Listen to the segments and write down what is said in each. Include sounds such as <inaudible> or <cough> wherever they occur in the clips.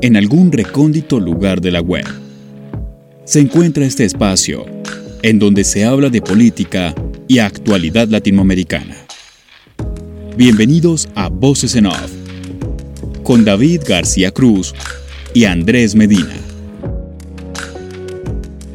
en algún recóndito lugar de la web. Se encuentra este espacio, en donde se habla de política y actualidad latinoamericana. Bienvenidos a Voces en Off, con David García Cruz y Andrés Medina.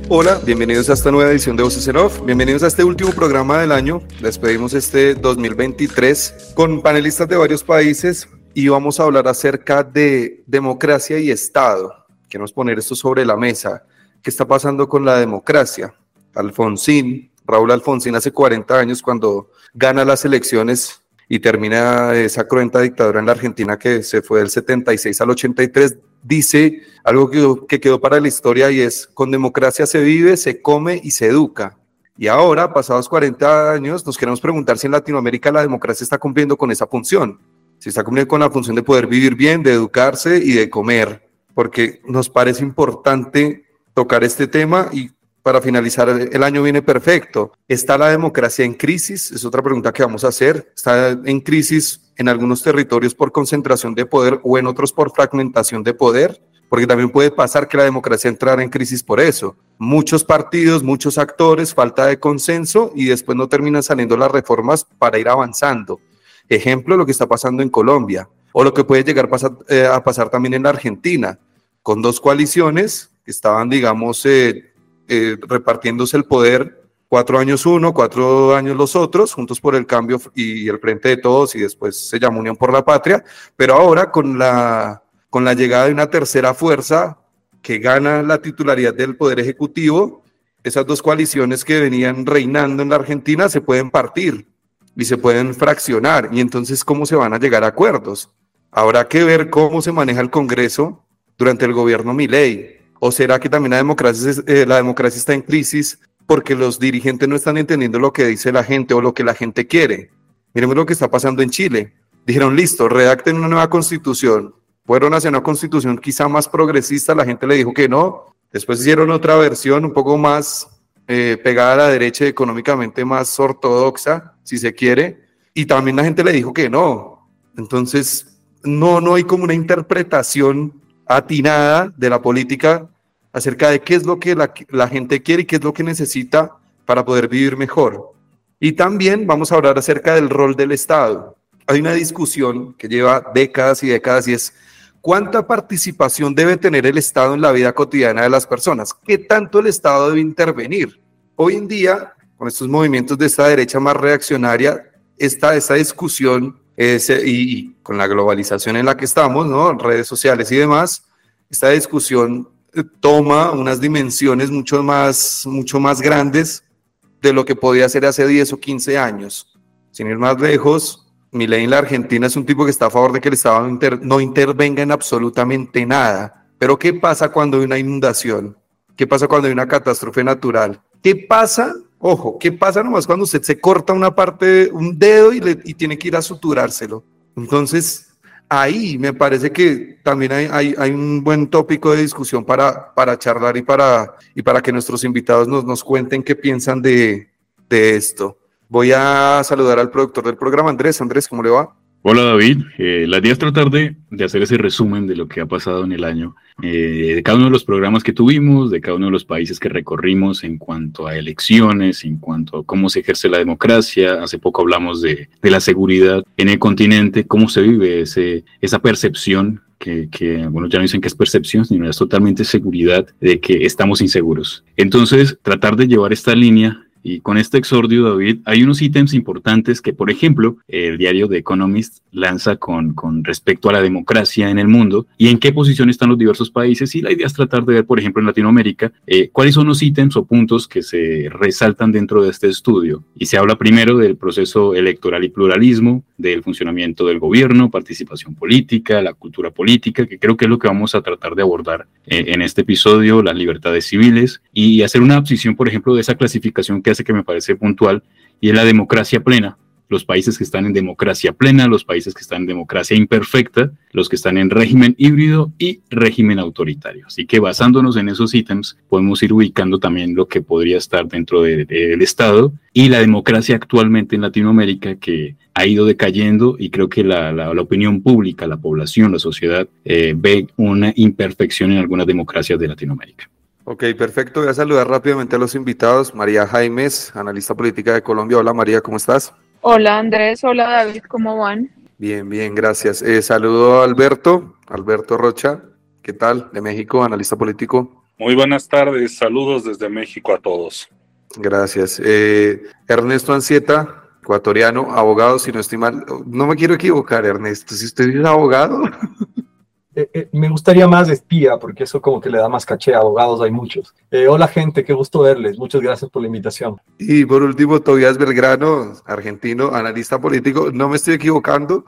Hola, bienvenidos a esta nueva edición de Voces en Off. Bienvenidos a este último programa del año. Despedimos este 2023 con panelistas de varios países y vamos a hablar acerca de democracia y Estado. Queremos poner esto sobre la mesa. ¿Qué está pasando con la democracia? Alfonsín, Raúl Alfonsín hace 40 años cuando gana las elecciones y termina esa cruenta dictadura en la Argentina que se fue del 76 al 83, dice algo que, que quedó para la historia y es, con democracia se vive, se come y se educa. Y ahora, pasados 40 años, nos queremos preguntar si en Latinoamérica la democracia está cumpliendo con esa función si está cumpliendo con la función de poder vivir bien, de educarse y de comer, porque nos parece importante tocar este tema y para finalizar el año viene perfecto. ¿Está la democracia en crisis? Es otra pregunta que vamos a hacer. ¿Está en crisis en algunos territorios por concentración de poder o en otros por fragmentación de poder? Porque también puede pasar que la democracia entrara en crisis por eso. Muchos partidos, muchos actores, falta de consenso y después no terminan saliendo las reformas para ir avanzando. Ejemplo, lo que está pasando en Colombia o lo que puede llegar eh, a pasar también en la Argentina, con dos coaliciones que estaban, digamos, eh, eh, repartiéndose el poder, cuatro años uno, cuatro años los otros, juntos por el cambio y el frente de todos, y después se llama Unión por la Patria, pero ahora con la, con la llegada de una tercera fuerza que gana la titularidad del Poder Ejecutivo, esas dos coaliciones que venían reinando en la Argentina se pueden partir y se pueden fraccionar. Y entonces, ¿cómo se van a llegar a acuerdos? Habrá que ver cómo se maneja el Congreso durante el gobierno Milei. ¿O será que también la democracia, eh, la democracia está en crisis porque los dirigentes no están entendiendo lo que dice la gente o lo que la gente quiere? Miremos lo que está pasando en Chile. Dijeron, listo, redacten una nueva constitución. Fueron hacia una constitución quizá más progresista, la gente le dijo que no. Después hicieron otra versión un poco más eh, pegada a la derecha, económicamente más ortodoxa, si se quiere, y también la gente le dijo que no. Entonces, no, no hay como una interpretación atinada de la política acerca de qué es lo que la, la gente quiere y qué es lo que necesita para poder vivir mejor. Y también vamos a hablar acerca del rol del Estado. Hay una discusión que lleva décadas y décadas y es ¿Cuánta participación debe tener el Estado en la vida cotidiana de las personas? ¿Qué tanto el Estado debe intervenir? Hoy en día, con estos movimientos de esta derecha más reaccionaria, esta, esta discusión y, con la globalización en la que estamos, ¿no? redes sociales y demás, esta discusión eh, toma unas dimensiones mucho más, mucho más grandes de lo que podía ser hace 10 o 15 años. Sin ir más lejos, Milei en la Argentina es un tipo que está a favor de que el Estado no intervenga en absolutamente nada. Pero ¿qué pasa cuando hay una inundación? ¿Qué pasa cuando hay una catástrofe natural? ¿Qué pasa? Ojo, ¿qué pasa nomás cuando usted se corta una parte, un dedo y, y tiene que ir a suturárselo? Entonces, ahí me parece que también hay, hay, hay, un buen tópico de discusión para, para charlar y para, y para que nuestros invitados nos, nos cuenten qué piensan de, de esto. Voy a saludar al productor del programa, Andrés. Andrés, ¿cómo le va? Hola David, eh, la idea es tratar de, hacer ese resumen de lo que ha pasado en el año, eh, de cada uno de los programas que tuvimos, de cada uno de los países que recorrimos en cuanto a elecciones, en cuanto a cómo se ejerce la democracia. Hace poco hablamos de, la seguridad en el continente, cómo se vive ese, esa percepción que, que, bueno, ya no dicen que es percepción, sino es totalmente seguridad de que estamos inseguros. Entonces, tratar de llevar esta línea y con este exordio, David, hay unos ítems importantes que, por ejemplo, el diario The Economist lanza con, con respecto a la democracia en el mundo y en qué posición están los diversos países. Y la idea es tratar de ver, por ejemplo, en Latinoamérica, eh, cuáles son los ítems o puntos que se resaltan dentro de este estudio. Y se habla primero del proceso electoral y pluralismo, del funcionamiento del gobierno, participación política, la cultura política, que creo que es lo que vamos a tratar de abordar eh, en este episodio, las libertades civiles, y hacer una abscisión, por ejemplo, de esa clasificación que que me parece puntual, y es la democracia plena, los países que están en democracia plena, los países que están en democracia imperfecta, los que están en régimen híbrido y régimen autoritario. Así que basándonos en esos ítems, podemos ir ubicando también lo que podría estar dentro del Estado y la democracia actualmente en Latinoamérica que ha ido decayendo y creo que la, la, opinión pública, la población, la sociedad eh, ve una imperfección en algunas democracias de Latinoamérica. Ok, perfecto. Voy a saludar rápidamente a los invitados. María Jaimes, analista política de Colombia. Hola María, ¿cómo estás? Hola Andrés, hola David, ¿cómo van? Bien, bien, gracias. Eh, saludo a Alberto, Alberto Rocha, ¿qué tal? De México, analista político. Muy buenas tardes, saludos desde México a todos. Gracias. Eh, Ernesto Ancieta, ecuatoriano, abogado, si no estoy mal. No me quiero equivocar, Ernesto, si usted es abogado. <laughs> Eh, eh, me gustaría más espía, porque eso como que le da más caché a abogados, hay muchos. Eh, hola gente, qué gusto verles, muchas gracias por la invitación. Y por último, Tobias Belgrano, argentino, analista político, ¿no me estoy equivocando?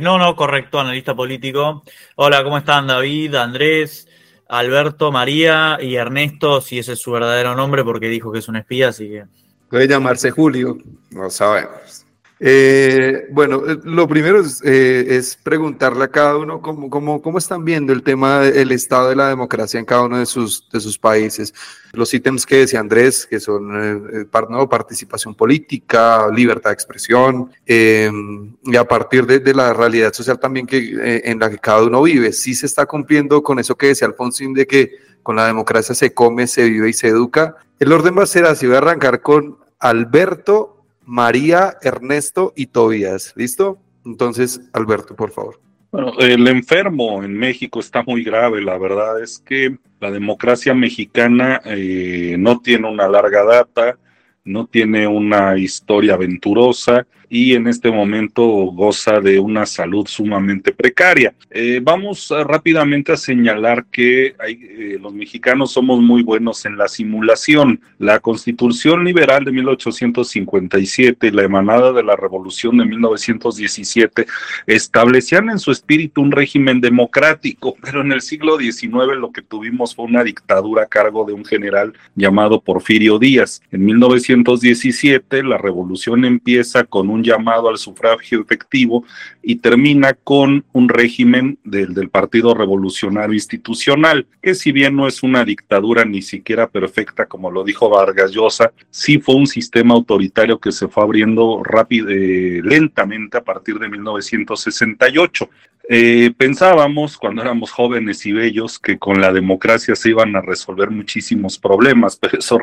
no, no, correcto, analista político. Hola, ¿cómo están David, Andrés, Alberto, María y Ernesto? Si ese es su verdadero nombre, porque dijo que es un espía, así que... Puede llamarse Julio, no sabemos. Eh, bueno, eh, lo primero eh, es, preguntarle a cada uno cómo, cómo, cómo, están viendo el tema del estado de la democracia en cada uno de sus, de sus países. Los ítems que decía Andrés, que son participación política, libertad de expresión, em, y a partir de, la realidad social también que, en la que cada uno vive. Sí se está cumpliendo con eso que decía Alfonsín de que con la democracia se come, se vive y se educa. El orden va a ser así, voy a arrancar con Alberto María, Ernesto y Tobías. ¿Listo? Entonces, Alberto, por favor. Bueno, el enfermo en México está muy grave. La verdad es que la democracia mexicana eh, no tiene una larga data, no tiene una historia aventurosa y en este momento goza de una salud sumamente precaria. Eh, vamos rápidamente a señalar que eh, los mexicanos somos muy buenos en la simulación. La constitución liberal de 1857 y la emanada de la revolución de 1917 establecían en su espíritu un régimen democrático, <laughs> pero en el siglo XIX lo que tuvimos fue una dictadura a cargo de un general llamado Porfirio Díaz. En 1917 la revolución empieza con un llamado al sufragio efectivo y termina con un régimen del, del Partido Revolucionario Institucional, que si bien no es una dictadura ni siquiera perfecta, como lo dijo Vargas Llosa, sí fue un sistema autoritario que se fue abriendo rápido, eh, lentamente a partir de 1968. Eh, pensábamos cuando éramos jóvenes y bellos que con la democracia se iban a resolver muchísimos problemas, pero eso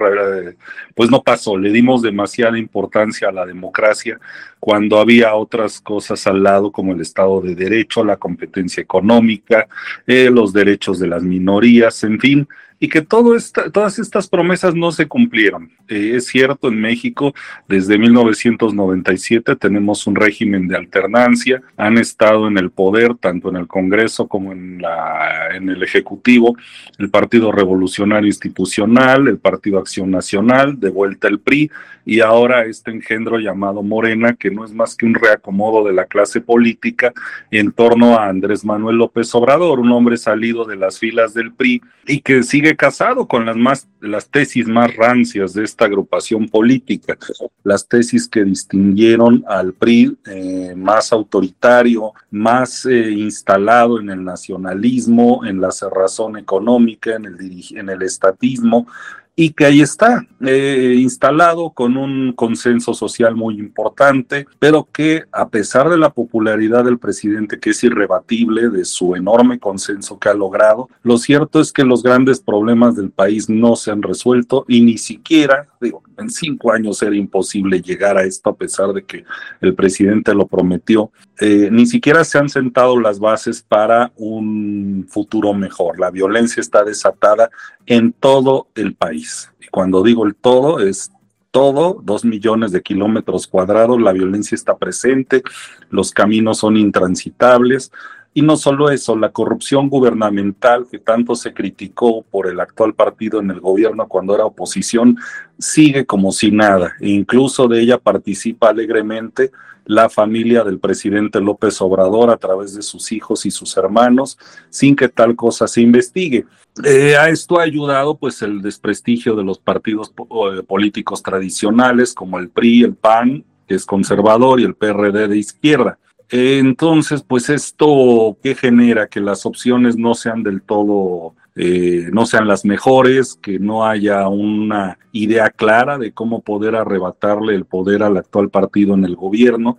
pues no pasó. Le dimos demasiada importancia a la democracia cuando había otras cosas al lado como el Estado de Derecho, la competencia económica, eh, los derechos de las minorías, en fin, y que todo esta, todas estas promesas no se cumplieron. Eh, es cierto, en México desde 1997 tenemos un régimen de alternancia, han estado en el poder tanto en el Congreso como en, la, en el Ejecutivo, el Partido Revolucionario Institucional, el Partido Acción Nacional, de vuelta el PRI y ahora este engendro llamado Morena, que no es más que un reacomodo de la clase política en torno a Andrés Manuel López Obrador, un hombre salido de las filas del PRI y que sigue casado con las, más, las tesis más rancias de esta agrupación política, las tesis que distinguieron al PRI eh, más autoritario, más eh, instalado en el nacionalismo, en la cerrazón económica, en el, en el estatismo, y que ahí está, eh, instalado con un consenso social muy importante, pero que a pesar de la popularidad del presidente, que es irrebatible, de su enorme consenso que ha logrado, lo cierto es que los grandes problemas del país no se han resuelto y ni siquiera, digo, en cinco años era imposible llegar a esto a pesar de que el presidente lo prometió, eh, ni siquiera se han sentado las bases para un futuro mejor. La violencia está desatada en todo el país. Y cuando digo el todo, es todo, dos millones de kilómetros cuadrados, la violencia está presente, los caminos son intransitables, y no solo eso, la corrupción gubernamental que tanto se criticó por el actual partido en el gobierno cuando era oposición, sigue como si nada. E incluso de ella participa alegremente la familia del presidente López Obrador a través de sus hijos y sus hermanos, sin que tal cosa se investigue. Eh, a esto ha ayudado pues el desprestigio de los partidos eh, políticos tradicionales como el PRI, el PAN que es conservador, y el PRD de izquierda. Entonces, pues esto que genera que las opciones no sean del todo, eh, no sean las mejores, que no haya una idea clara de cómo poder arrebatarle el poder al actual partido en el gobierno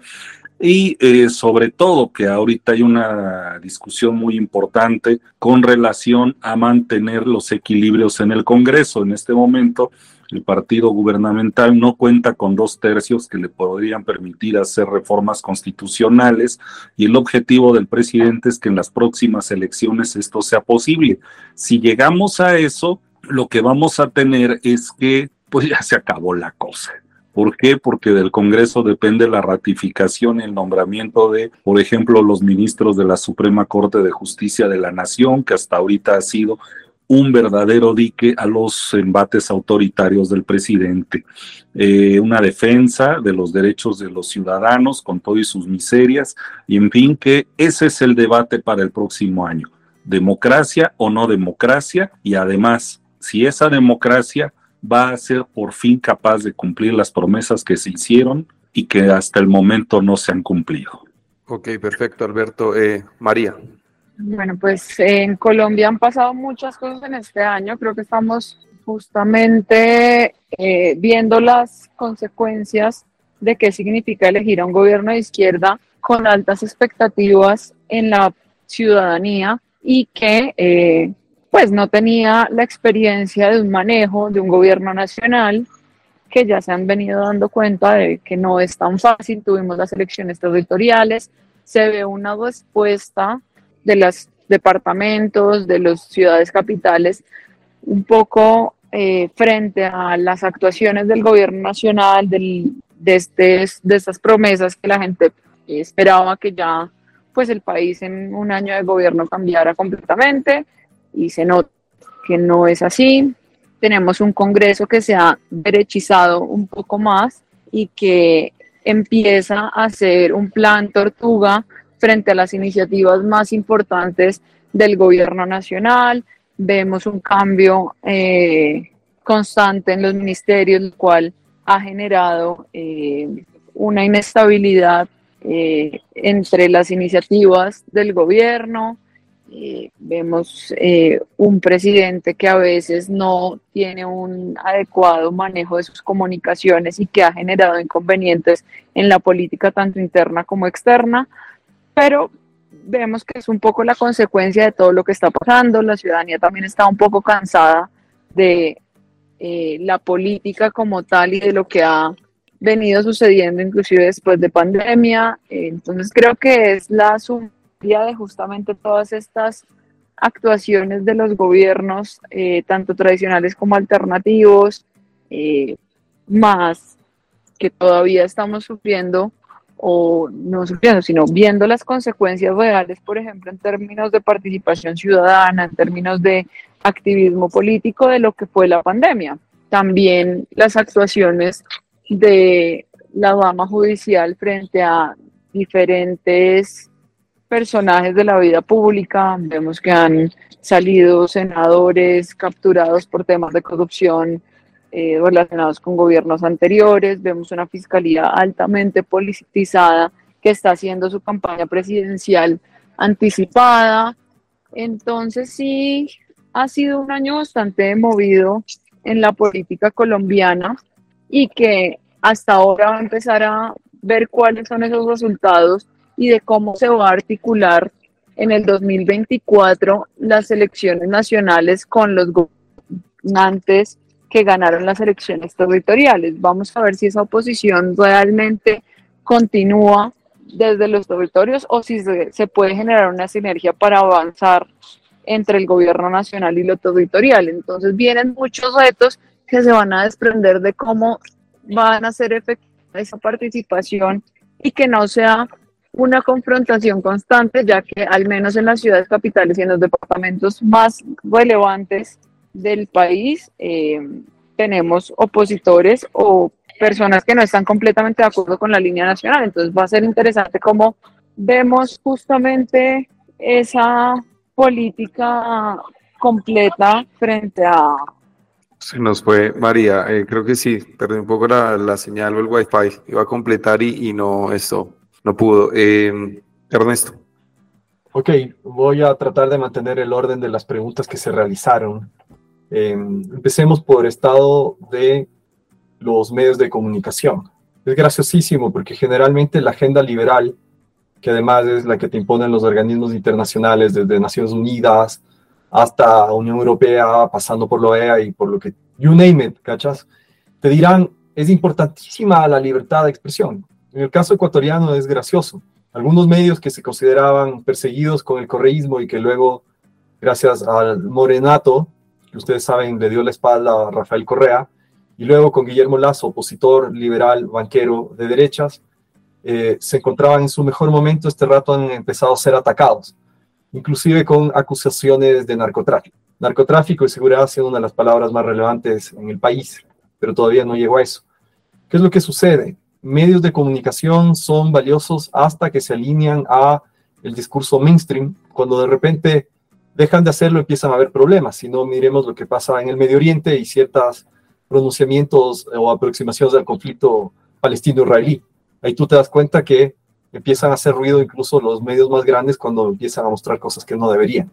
y eh, sobre todo que ahorita hay una discusión muy importante con relación a mantener los equilibrios en el Congreso. En este momento el partido gubernamental no cuenta con dos tercios que le podrían permitir hacer reformas constitucionales y el objetivo del presidente es que en las próximas elecciones esto sea posible. Si llegamos a eso, lo que vamos a tener es que pues ya se acabó la cosa. ¿Por qué? Porque del Congreso depende la ratificación y el nombramiento de, por ejemplo, los ministros de la Suprema Corte de Justicia de la Nación, que hasta ahorita ha sido un verdadero dique a los embates autoritarios del presidente, eh, una defensa de los derechos de los ciudadanos con todas sus miserias, y en fin, que ese es el debate para el próximo año, democracia o no democracia, y además, si esa democracia va a ser por fin capaz de cumplir las promesas que se hicieron y que hasta el momento no se han cumplido. Ok, perfecto, Alberto. Eh, María. Bueno, pues en Colombia han pasado muchas cosas en este año. Creo que estamos justamente eh, viendo las consecuencias de qué significa elegir a un gobierno de izquierda con altas expectativas en la ciudadanía y que eh, pues no tenía la experiencia de un manejo de un gobierno nacional que ya se han venido dando cuenta de que no es tan fácil. Tuvimos las elecciones territoriales, se ve una respuesta de los departamentos, de las ciudades capitales, un poco eh, frente a las actuaciones del gobierno nacional, del, de, este, de estas promesas que la gente esperaba que ya pues el país en un año de gobierno cambiara completamente y se nota que no es así. Tenemos un Congreso que se ha derechizado un poco más y que empieza a hacer un plan tortuga frente a las iniciativas más importantes del gobierno nacional. Vemos un cambio eh, constante en los ministerios, el cual ha generado eh, una inestabilidad eh, entre las iniciativas del gobierno. vemos un presidente que a veces no tiene un adecuado manejo de sus comunicaciones y que ha generado inconvenientes en la política tanto interna como externa pero vemos que es un poco la consecuencia de todo lo que está pasando. La ciudadanía también está un poco cansada de eh, la política como tal y de lo que ha venido sucediendo inclusive después de pandemia. entonces creo que es la sumatoria de justamente todas estas actuaciones de los gobiernos, eh, tanto tradicionales como alternativos, eh, más que todavía estamos sufriendo o no sufriendo, sino viendo las consecuencias reales, por ejemplo, en términos de participación ciudadana, en términos de activismo político de lo que fue la pandemia. También las actuaciones de la dama judicial frente a diferentes personajes de la vida pública. Vemos que han salido senadores capturados por temas de corrupción eh, relacionados con gobiernos anteriores. Vemos una fiscalía altamente politizada que está haciendo su campaña presidencial anticipada. Entonces sí, ha sido un año bastante movido en la política colombiana y que hasta ahora va a empezar a ver cuáles son esos resultados y de cómo se va a articular en el 2024 las elecciones nacionales con los gobernantes que ganaron las elecciones territoriales. Vamos a ver si esa oposición realmente continúa desde los territorios o si se, puede generar una sinergia para avanzar entre el gobierno nacional y lo territorial. Entonces vienen muchos retos que se van a desprender de cómo van a ser efectiva esa participación y que no sea una confrontación constante, ya que al menos en las ciudades capitales y en los departamentos más relevantes del país, eh, tenemos opositores o personas que no están completamente de acuerdo con la línea nacional. Entonces va a ser interesante cómo vemos justamente esa política completa frente a Se nos fue María, eh, creo que sí, perdí un poco la, señal o el wifi, iba a completar y, no, esto, no pudo. Eh, Ernesto. Ok, voy a tratar de mantener el orden de las preguntas que se realizaron. Em, empecemos por estado de los medios de comunicación. Es graciosísimo porque generalmente la agenda liberal, que además es la que te imponen los organismos internacionales desde Naciones Unidas, hasta Unión Europea, pasando por la OEA y por lo que, you name it, ¿cachas? Te dirán, es importantísima la libertad de expresión. En el caso ecuatoriano es gracioso. Algunos medios que se consideraban perseguidos con el correísmo y que luego, gracias al morenato, que ustedes saben, le dio la espalda a Rafael Correa, y luego con Guillermo Lazo, opositor liberal, banquero de derechas, eh, se encontraban en su mejor momento, este rato han empezado a ser atacados inclusive con acusaciones de narcotráfico. Narcotráfico y seguridad siendo una de las palabras más relevantes en el país, pero todavía no llegó a eso. ¿Qué es lo que sucede? Medios de comunicación son valiosos hasta que se alinean a el discurso mainstream. Cuando de repente dejan de hacerlo, empiezan a haber problemas. Si no, miremos lo que pasa en el Medio Oriente y ciertos pronunciamientos o aproximaciones al conflicto palestino-israelí. Ahí tú te das cuenta que empiezan a hacer ruido incluso los medios más grandes cuando empiezan a mostrar cosas que no deberían.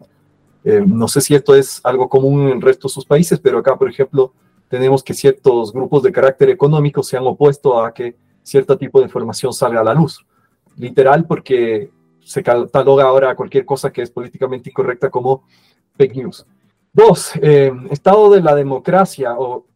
Eh, no sé si esto es algo común en el resto de sus países, pero acá, por ejemplo, tenemos que ciertos grupos de carácter económico se han opuesto a que cierto tipo de información salga a la luz. Literal, porque se cataloga ahora cualquier cosa que es políticamente incorrecta como fake news. Dos, eh, estado de la democracia o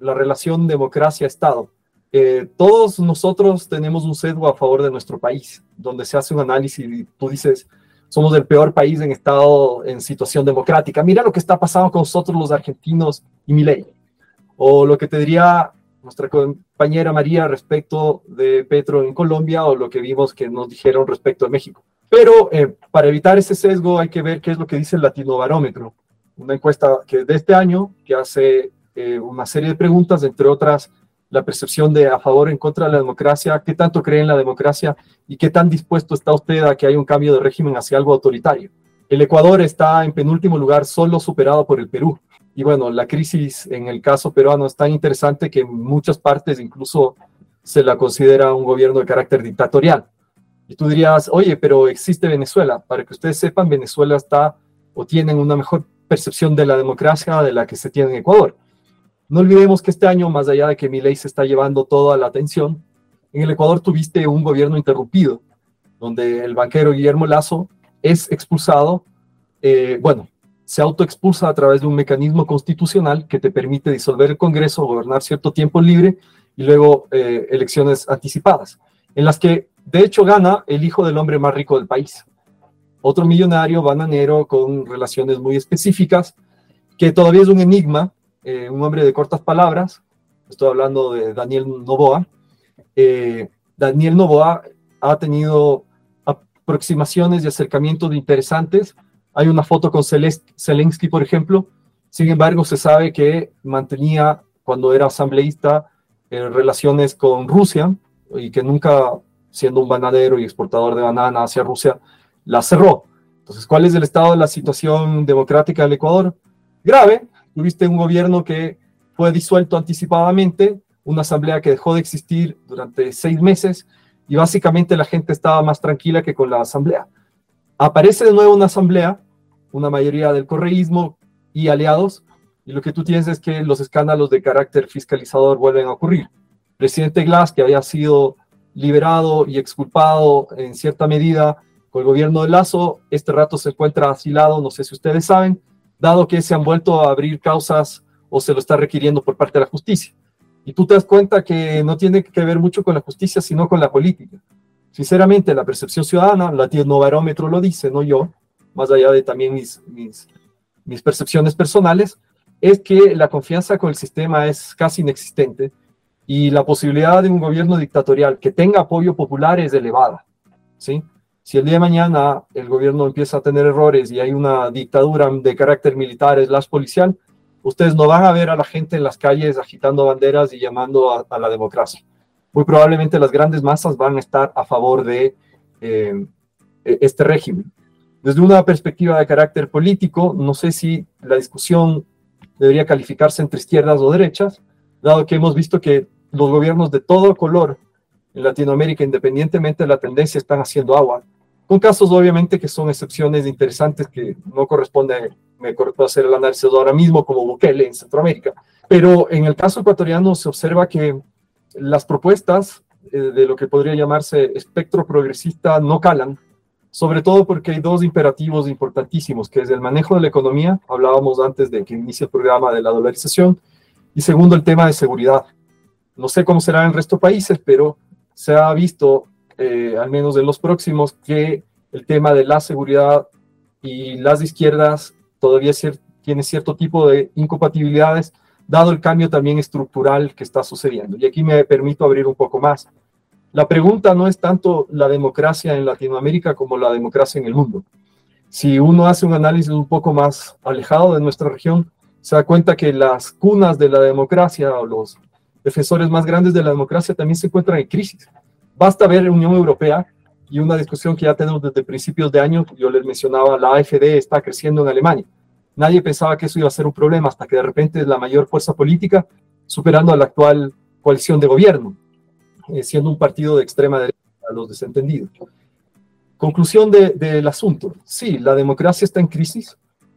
la relación democracia-estado. Eh, todos nosotros tenemos un sesgo a favor de nuestro país, donde se hace un análisis y tú dices, somos el peor país en estado, en situación democrática. Mira lo que está pasando con nosotros los argentinos y mi ley. O lo que te diría nuestra compañera María respecto de Petro en Colombia o lo que vimos que nos dijeron respecto a México. Pero eh, para evitar ese sesgo hay que ver qué es lo que dice el Latino Barómetro, una encuesta que de este año que hace eh, una serie de preguntas, entre otras la percepción de a favor o en contra de la democracia, qué tanto cree en la democracia y qué tan dispuesto está usted a que haya un cambio de régimen hacia algo autoritario. El Ecuador está en penúltimo lugar, solo superado por el Perú. Y bueno, la crisis en el caso peruano es tan interesante que en muchas partes incluso se la considera un gobierno de carácter dictatorial. Y tú dirías, oye, pero existe Venezuela. Para que ustedes sepan, Venezuela está o tienen una mejor percepción de la democracia de la que se tiene en Ecuador. No olvidemos que este año, más allá de que mi ley se está llevando toda la atención, en el Ecuador tuviste un gobierno interrumpido, donde el banquero Guillermo Lazo es expulsado, eh, bueno, se autoexpulsa a través de un mecanismo constitucional que te permite disolver el Congreso, gobernar cierto tiempo libre y luego eh, elecciones anticipadas, en las que de hecho gana el hijo del hombre más rico del país. Otro millonario bananero con relaciones muy específicas, que todavía es un enigma, eh, un hombre de cortas palabras, estoy hablando de Daniel Novoa. Eh, Daniel Novoa ha tenido aproximaciones y acercamientos interesantes. Hay una foto con Zelensky, por ejemplo. Sin embargo, se sabe que mantenía, cuando era asambleísta, eh, relaciones con Rusia y que nunca, siendo un bananero y exportador de banana hacia Rusia, la cerró. Entonces, ¿cuál es el estado de la situación democrática del Ecuador? Grave, Tuviste un gobierno que fue disuelto anticipadamente, una asamblea que dejó de existir durante seis meses y básicamente la gente estaba más tranquila que con la asamblea. Aparece de nuevo una asamblea, una mayoría del correísmo y aliados, y lo que tú tienes es que los escándalos de carácter fiscalizador vuelven a ocurrir. presidente Glass, que había sido liberado y exculpado en cierta medida con el gobierno de Lazo, este rato se encuentra asilado, no sé si ustedes saben, dado que se han vuelto a abrir causas o se lo está requiriendo por parte de la justicia. Y tú te das cuenta que no tiene que ver mucho con la justicia, sino con la política. Sinceramente, la percepción ciudadana, la Barómetro lo dice, no yo, más allá de también mis, mis percepciones personales, es que la confianza con el sistema es casi inexistente y la posibilidad de un gobierno dictatorial que tenga apoyo popular es elevada. ¿sí? si el día de mañana el gobierno empieza a tener errores y hay una dictadura de carácter militar, es las policial, ustedes no van a ver a la gente en las calles agitando banderas y llamando a, la democracia. Muy probablemente las grandes masas van a estar a favor de eh, e, este régimen. Desde una perspectiva de carácter político, no sé si la discusión debería calificarse entre izquierdas o derechas, dado que hemos visto que los gobiernos de todo color en Latinoamérica, independientemente de la tendencia, están haciendo agua, con casos obviamente que son excepciones interesantes que no corresponde, me corresponde hacer el análisis ahora mismo, como Bukele en Centroamérica. Pero en el caso ecuatoriano se observa que las propuestas eh, de lo que podría llamarse espectro progresista no calan, sobre todo porque hay dos imperativos importantísimos, que es el manejo de la economía, hablábamos antes de que inicie el programa de la dolarización, y segundo, el tema de seguridad. No sé cómo será en el resto de países, pero se ha visto, eh, al menos en los próximos, que el tema de la seguridad y las izquierdas todavía tiene cierto tipo de incompatibilidades, dado el cambio también estructural que está sucediendo. Y aquí me permito abrir un poco más. La pregunta no es tanto la democracia en Latinoamérica como la democracia en el mundo. Si uno hace un análisis un poco más alejado de nuestra región, se da cuenta que las cunas de la democracia o los defensores más grandes de la democracia también se encuentran en crisis. Basta ver la Unión Europea y una discusión que ya tenemos desde principios de año, yo les mencionaba, la AFD está creciendo en Alemania. Nadie pensaba que eso iba a ser un problema hasta que de repente es la mayor fuerza política superando a la actual coalición de gobierno. Eh, siendo un partido de extrema derecha a los desentendidos. Conclusión del asunto. Sí, la democracia está en crisis.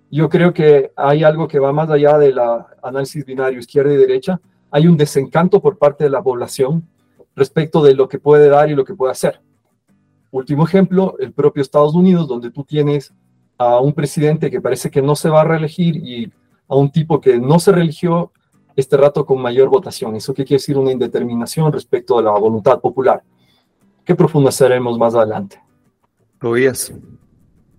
Yo creo que hay algo que va más allá del análisis binario izquierda y derecha. Hay un desencanto por parte de la población respecto de lo que puede dar y lo que puede hacer. Último ejemplo, el propio Estados Unidos, donde tú tienes a un presidente que parece que no se va a reelegir y a un tipo que no se religió este rato con mayor votación. ¿Eso qué quiere decir? Una indeterminación respecto a la voluntad popular. ¿Qué profundizaremos más adelante? Lo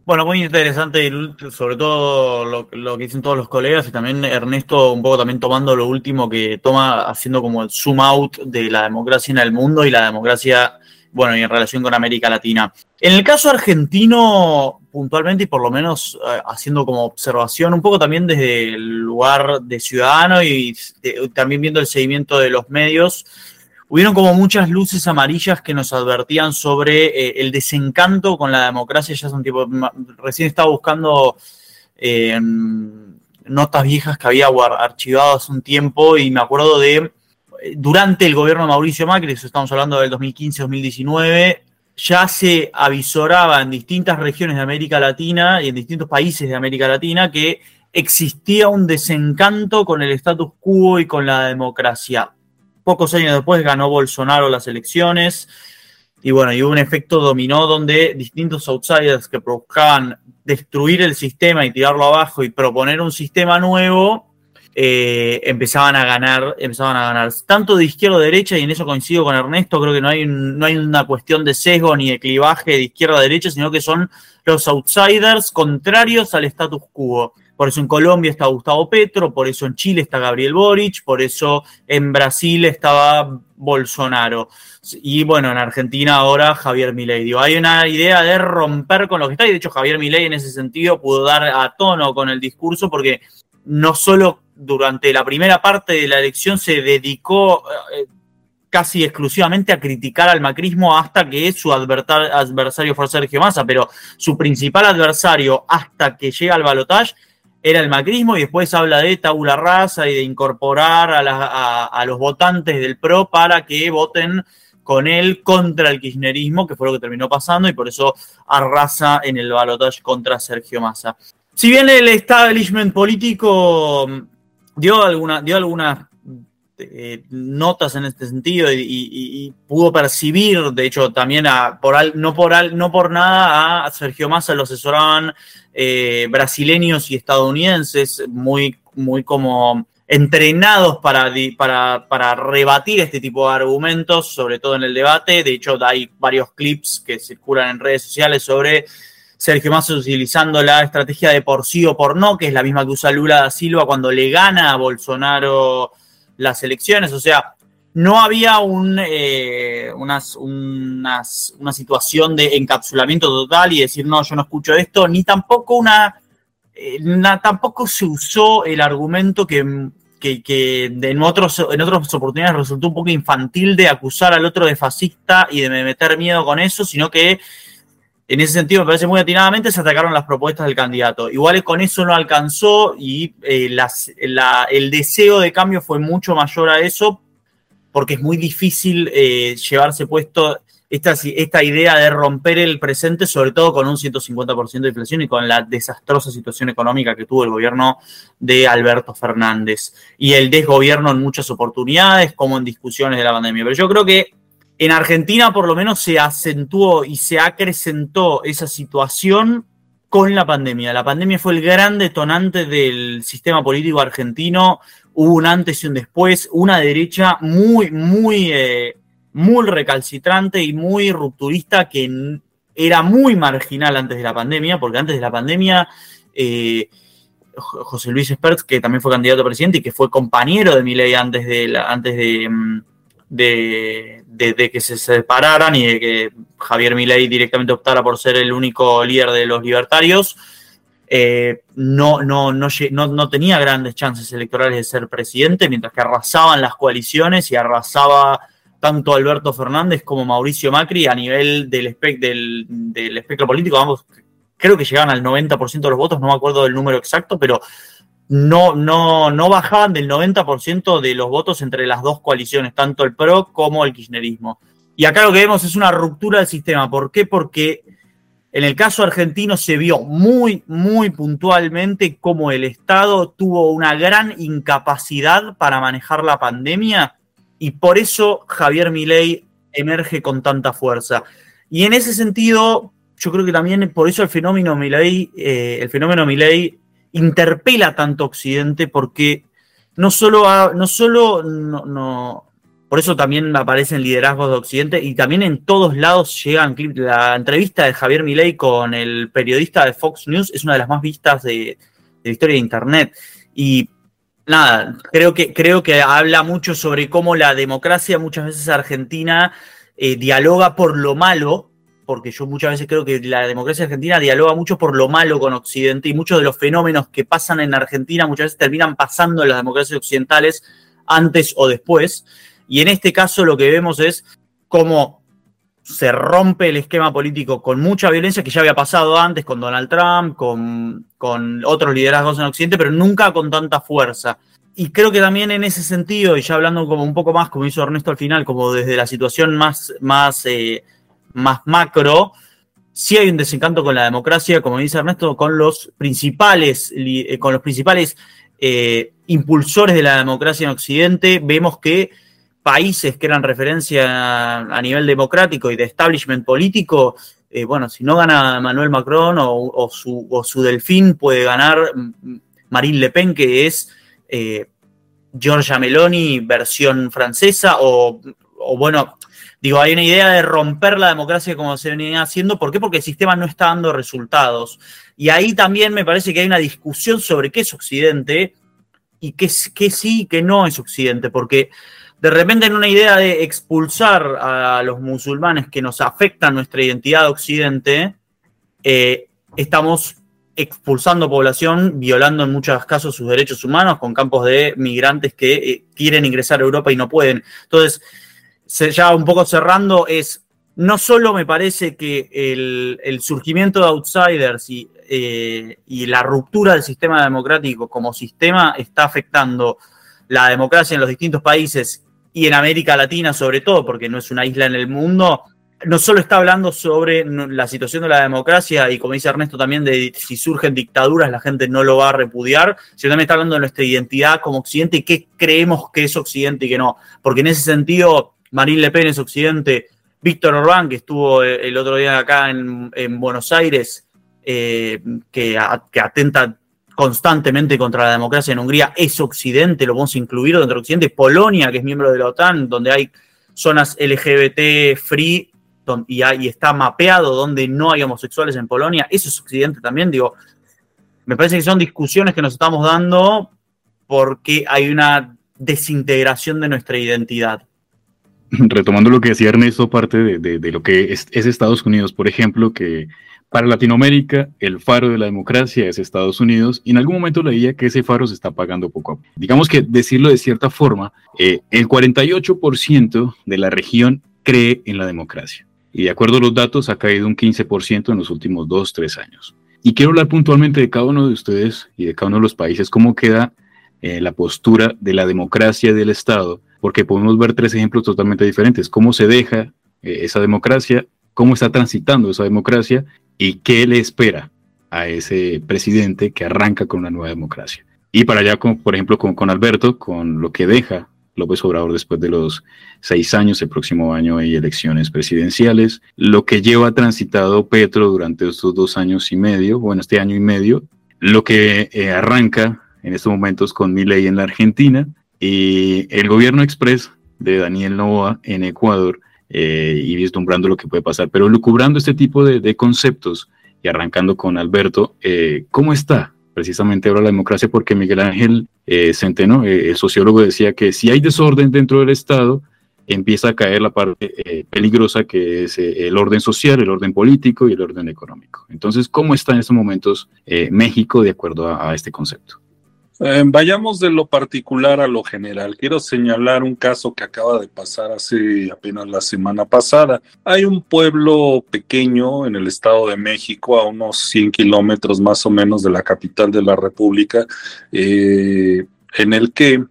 Bueno, muy interesante, sobre todo lo, lo, que dicen todos los colegas y también Ernesto un poco también tomando lo último que toma, haciendo como el zoom out de la democracia en el mundo y la democracia bueno, y en relación con América Latina. En el caso argentino, puntualmente y por lo menos eh, haciendo como observación, un poco también desde el lugar de ciudadano y también viendo el seguimiento de los medios, hubieron como muchas luces amarillas que nos advertían sobre eh, el desencanto con la democracia. Ya un tipo, recién estaba buscando eh, notas viejas que había archivado hace un tiempo y me acuerdo de durante el gobierno de Mauricio Macri, eso estamos hablando del 2015-2019, ya se avisoraba en distintas regiones de América Latina y en distintos países de América Latina que existía un desencanto con el status quo y con la democracia. Pocos años después ganó Bolsonaro las elecciones y bueno, y hubo un efecto dominó donde distintos outsiders que buscaban destruir el sistema y tirarlo abajo y proponer un sistema nuevo, eh, empezaban a ganar, empezaban a ganar, tanto de izquierda a derecha, y en eso coincido con Ernesto, creo que no hay, no hay una cuestión de sesgo ni de clivaje de izquierda a derecha, sino que son los outsiders contrarios al status quo. Por eso en Colombia está Gustavo Petro, por eso en Chile está Gabriel Boric, por eso en Brasil estaba Bolsonaro. Y bueno, en Argentina ahora Javier Milei. hay una idea de romper con lo que está, y de hecho Javier Milei en ese sentido pudo dar a tono con el discurso porque no solo durante la primera parte de la elección se dedicó eh, casi exclusivamente a criticar al macrismo hasta que su adversario fue Sergio Massa, pero su principal adversario hasta que llega al balotaje era el macrismo y después habla de tabula rasa y de incorporar a, los votantes del PRO para que voten con él contra el kirchnerismo, que fue lo que terminó pasando y por eso arrasa en el balotaje contra Sergio Massa. Si bien el establishment político dio, alguna, dio eh, notas en este sentido y, pudo percibir, de hecho, también a, por no, por no por nada a Sergio Massa lo asesoraban eh, brasileños y estadounidenses muy, muy como entrenados para, para, para, rebatir este tipo de argumentos, sobre todo en el debate. De hecho, hay varios clips que circulan en redes sociales sobre Sergio Massa utilizando la estrategia de por sí o por no, que es la misma que usa Lula da Silva cuando le gana a Bolsonaro las elecciones. O sea, no había un, eh, una situación de encapsulamiento total y decir, no, yo no escucho esto, ni tampoco una, eh, tampoco se usó el argumento que, que, en, otros, en otras oportunidades resultó un poco infantil de acusar al otro de fascista y de meter miedo con eso, sino que en ese sentido, me parece muy atinadamente, se atacaron las propuestas del candidato. Igual con eso no alcanzó y eh, el deseo de cambio fue mucho mayor a eso, porque es muy difícil eh, llevarse puesto esta, esta idea de romper el presente, sobre todo con un 150% de inflación y con la desastrosa situación económica que tuvo el gobierno de Alberto Fernández y el desgobierno en muchas oportunidades, como en discusiones de la pandemia. Pero yo creo que en Argentina por lo menos se acentuó y se acrecentó esa situación con la pandemia. La pandemia fue el gran detonante del sistema político argentino. Hubo un antes y un después, una derecha muy, muy, eh, muy recalcitrante y muy rupturista que era muy marginal antes de la pandemia, porque antes de la pandemia eh, José Luis Espert, que también fue candidato a presidente y que fue compañero de Milei antes de, antes de, de, que se separaran y de que Javier Milei directamente optara por ser el único líder de los libertarios, eh, no, no, no, no, tenía grandes chances electorales de ser presidente, mientras que arrasaban las coaliciones y arrasaba tanto Alberto Fernández como Mauricio Macri a nivel del, del, del espectro político. Vamos, creo que llegaban al 90% de los votos, no me acuerdo del número exacto, pero no, no, no bajaban del 90% de los votos entre las dos coaliciones, tanto el PRO como el kirchnerismo. Y acá lo que vemos es una ruptura del sistema. ¿Por qué? Porque en el caso argentino se vio muy, muy puntualmente cómo el Estado tuvo una gran incapacidad para manejar la pandemia y por eso Javier Milei emerge con tanta fuerza. Y en ese sentido, yo creo que también por eso el fenómeno Milei, eh, el fenómeno Milei interpela tanto Occidente porque no solo, no solo no, por eso también aparecen liderazgos de Occidente y también en todos lados llegan clips. La entrevista de Javier Milei con el periodista de Fox News es una de las más vistas de, la historia de Internet. Y nada, creo que, creo que habla mucho sobre cómo la democracia muchas veces argentina eh, dialoga por lo malo porque yo muchas veces creo que la democracia argentina dialoga mucho por lo malo con Occidente y muchos de los fenómenos que pasan en Argentina muchas veces terminan pasando en las democracias occidentales antes o después. Y en este caso lo que vemos es cómo se rompe el esquema político con mucha violencia que ya había pasado antes con Donald Trump, con, con otros liderazgos en Occidente, pero nunca con tanta fuerza. Y creo que también en ese sentido, y ya hablando como un poco más, como hizo Ernesto al final, como desde la situación más, más eh, más macro, sí hay un desencanto con la democracia, como dice Ernesto, con los principales, eh, con los principales eh, impulsores de la democracia en Occidente. Vemos que países que eran referencia a nivel democrático y de establishment político, eh, bueno, si no gana Manuel Macron o, su, delfín, puede ganar Marine Le Pen, que es Giorgia Meloni versión francesa, o, o bueno, Digo, hay una idea de romper la democracia como se venía haciendo. ¿Por qué? Porque el sistema no está dando resultados. Y ahí también me parece que hay una discusión sobre qué es Occidente y qué, qué sí y qué no es Occidente. Porque de repente en una idea de expulsar a los musulmanes que nos afectan nuestra identidad de Occidente, eh, estamos expulsando población, violando en muchos casos sus derechos humanos, con campos de migrantes que eh, quieren ingresar a Europa y no pueden. Entonces, ya un poco cerrando, es no solo me parece que el, surgimiento de outsiders eh, y, la ruptura del sistema democrático como sistema está afectando la democracia en los distintos países y en América Latina sobre todo, porque no es una isla en el mundo, no solo está hablando sobre la situación de la democracia y como dice Ernesto también de si surgen dictaduras la gente no lo va a repudiar, sino también está hablando de nuestra identidad como Occidente y qué creemos que es Occidente y qué no, porque en ese sentido Marine Le Pen es Occidente, Víctor Orbán, que estuvo eh, el otro día acá en, Buenos Aires, eh, que, atenta constantemente contra la democracia en Hungría, es Occidente, lo vamos a incluir dentro de Occidente, Polonia, que es miembro de la OTAN, donde hay zonas LGBT free y, y está mapeado donde no hay homosexuales en Polonia, eso es Occidente también, digo, me parece que son discusiones que nos estamos dando porque hay una desintegración de nuestra identidad. <clears throat> retomando lo que decía Ernesto, parte de, lo que es, Estados Unidos, por ejemplo, que para Latinoamérica el faro de la democracia es Estados Unidos, y en algún momento leía que ese faro se está apagando poco a poco. Digamos que decirlo de cierta forma, eh, el 48% de la región cree en la democracia. y de acuerdo a los datos ha caído un 15% en los últimos dos, tres años. Y quiero hablar puntualmente de cada uno de ustedes y de cada uno de los países, cómo queda eh, la postura de la democracia del Estado, porque podemos ver tres ejemplos totalmente diferentes, cómo se deja eh, esa democracia, cómo está transitando esa democracia y qué le espera a ese presidente que arranca con una nueva democracia. Y para allá, como, por ejemplo, con, con Alberto, con lo que deja López Obrador después de los seis años, el próximo año hay elecciones presidenciales, lo que lleva transitado Petro durante estos dos años y medio, bueno, este año y medio, lo que eh, arranca en estos momentos con mi ley en la Argentina y el gobierno express de Daniel Novoa en Ecuador eh, y vislumbrando lo que puede pasar, pero lucubrando este tipo de, conceptos y arrancando con Alberto, eh, ¿cómo está precisamente ahora la democracia? Porque Miguel Ángel eh, Centeno, el sociólogo, decía que si hay desorden dentro del Estado, empieza a caer la parte peligrosa que es el orden social, el orden político y el orden económico. Entonces, ¿cómo está en estos momentos México de acuerdo a este concepto? Eh, vayamos de lo particular a lo general. Quiero señalar un caso que acaba de pasar hace apenas la semana pasada. Hay un pueblo pequeño en el Estado de México, a unos 100 kilómetros más o menos de la capital de la República, eh, en el que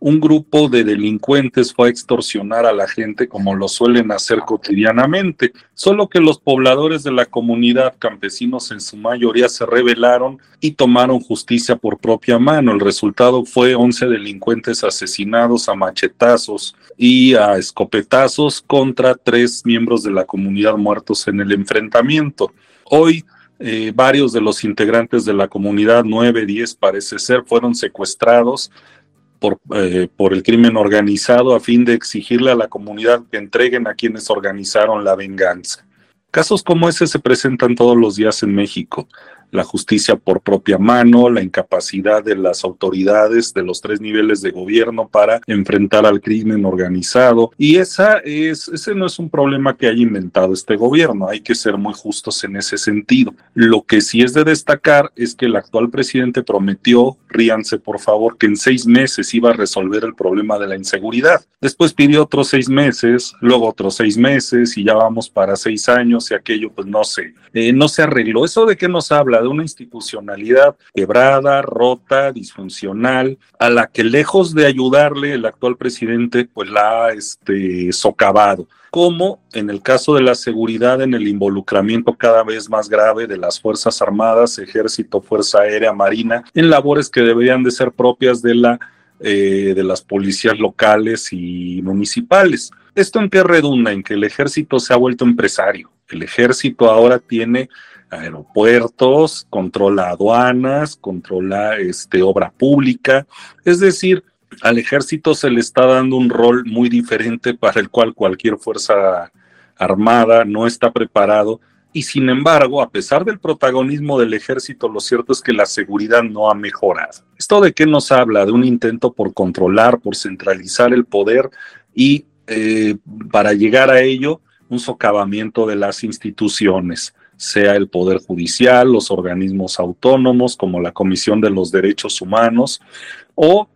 un grupo de delincuentes fue a extorsionar a la gente como lo suelen hacer cotidianamente, solo que los pobladores de la comunidad, campesinos en su mayoría, se rebelaron y tomaron justicia por propia mano. El resultado fue 11 delincuentes asesinados a machetazos y a escopetazos contra tres miembros de la comunidad muertos en el enfrentamiento. Hoy eh, varios de los integrantes de la comunidad, nueve, diez parece ser, fueron secuestrados por, eh, por el crimen organizado a fin de exigirle a la comunidad que entreguen a quienes organizaron la venganza. Casos como ese se presentan todos los días en México la justicia por propia mano, la incapacidad de las autoridades de los tres niveles de gobierno para enfrentar al crimen organizado. Y esa es, ese no es un problema que haya inventado este gobierno, hay que ser muy justos en ese sentido. Lo que sí es de destacar es que el actual presidente prometió, ríanse por favor, que en seis meses iba a resolver el problema de la inseguridad. Después pidió otros seis meses, luego otros seis meses y ya vamos para seis años y aquello pues no sé, eh, no se arregló. ¿Eso de qué nos habla? De una institucionalidad quebrada, rota, disfuncional, a la que lejos de ayudarle el actual presidente, pues la ha este, socavado como en el caso de la seguridad, en el involucramiento cada vez más grave de las Fuerzas Armadas, Ejército, Fuerza Aérea, Marina, en labores que deberían de ser propias de, la, eh, de las policías locales y municipales. ¿Esto en qué redunda? En que el ejército se ha vuelto empresario. El ejército ahora tiene aeropuertos, controla aduanas, controla este, obra pública. Es decir, al ejército se le está dando un rol muy diferente para el cual cualquier fuerza armada no está preparado. Y sin embargo, a pesar del protagonismo del ejército, lo cierto es que la seguridad no ha mejorado. ¿Esto de qué nos habla? De un intento por controlar, por centralizar el poder y eh, para llegar a ello, un socavamiento de las instituciones sea el Poder Judicial, los organismos autónomos como la Comisión de los Derechos Humanos o,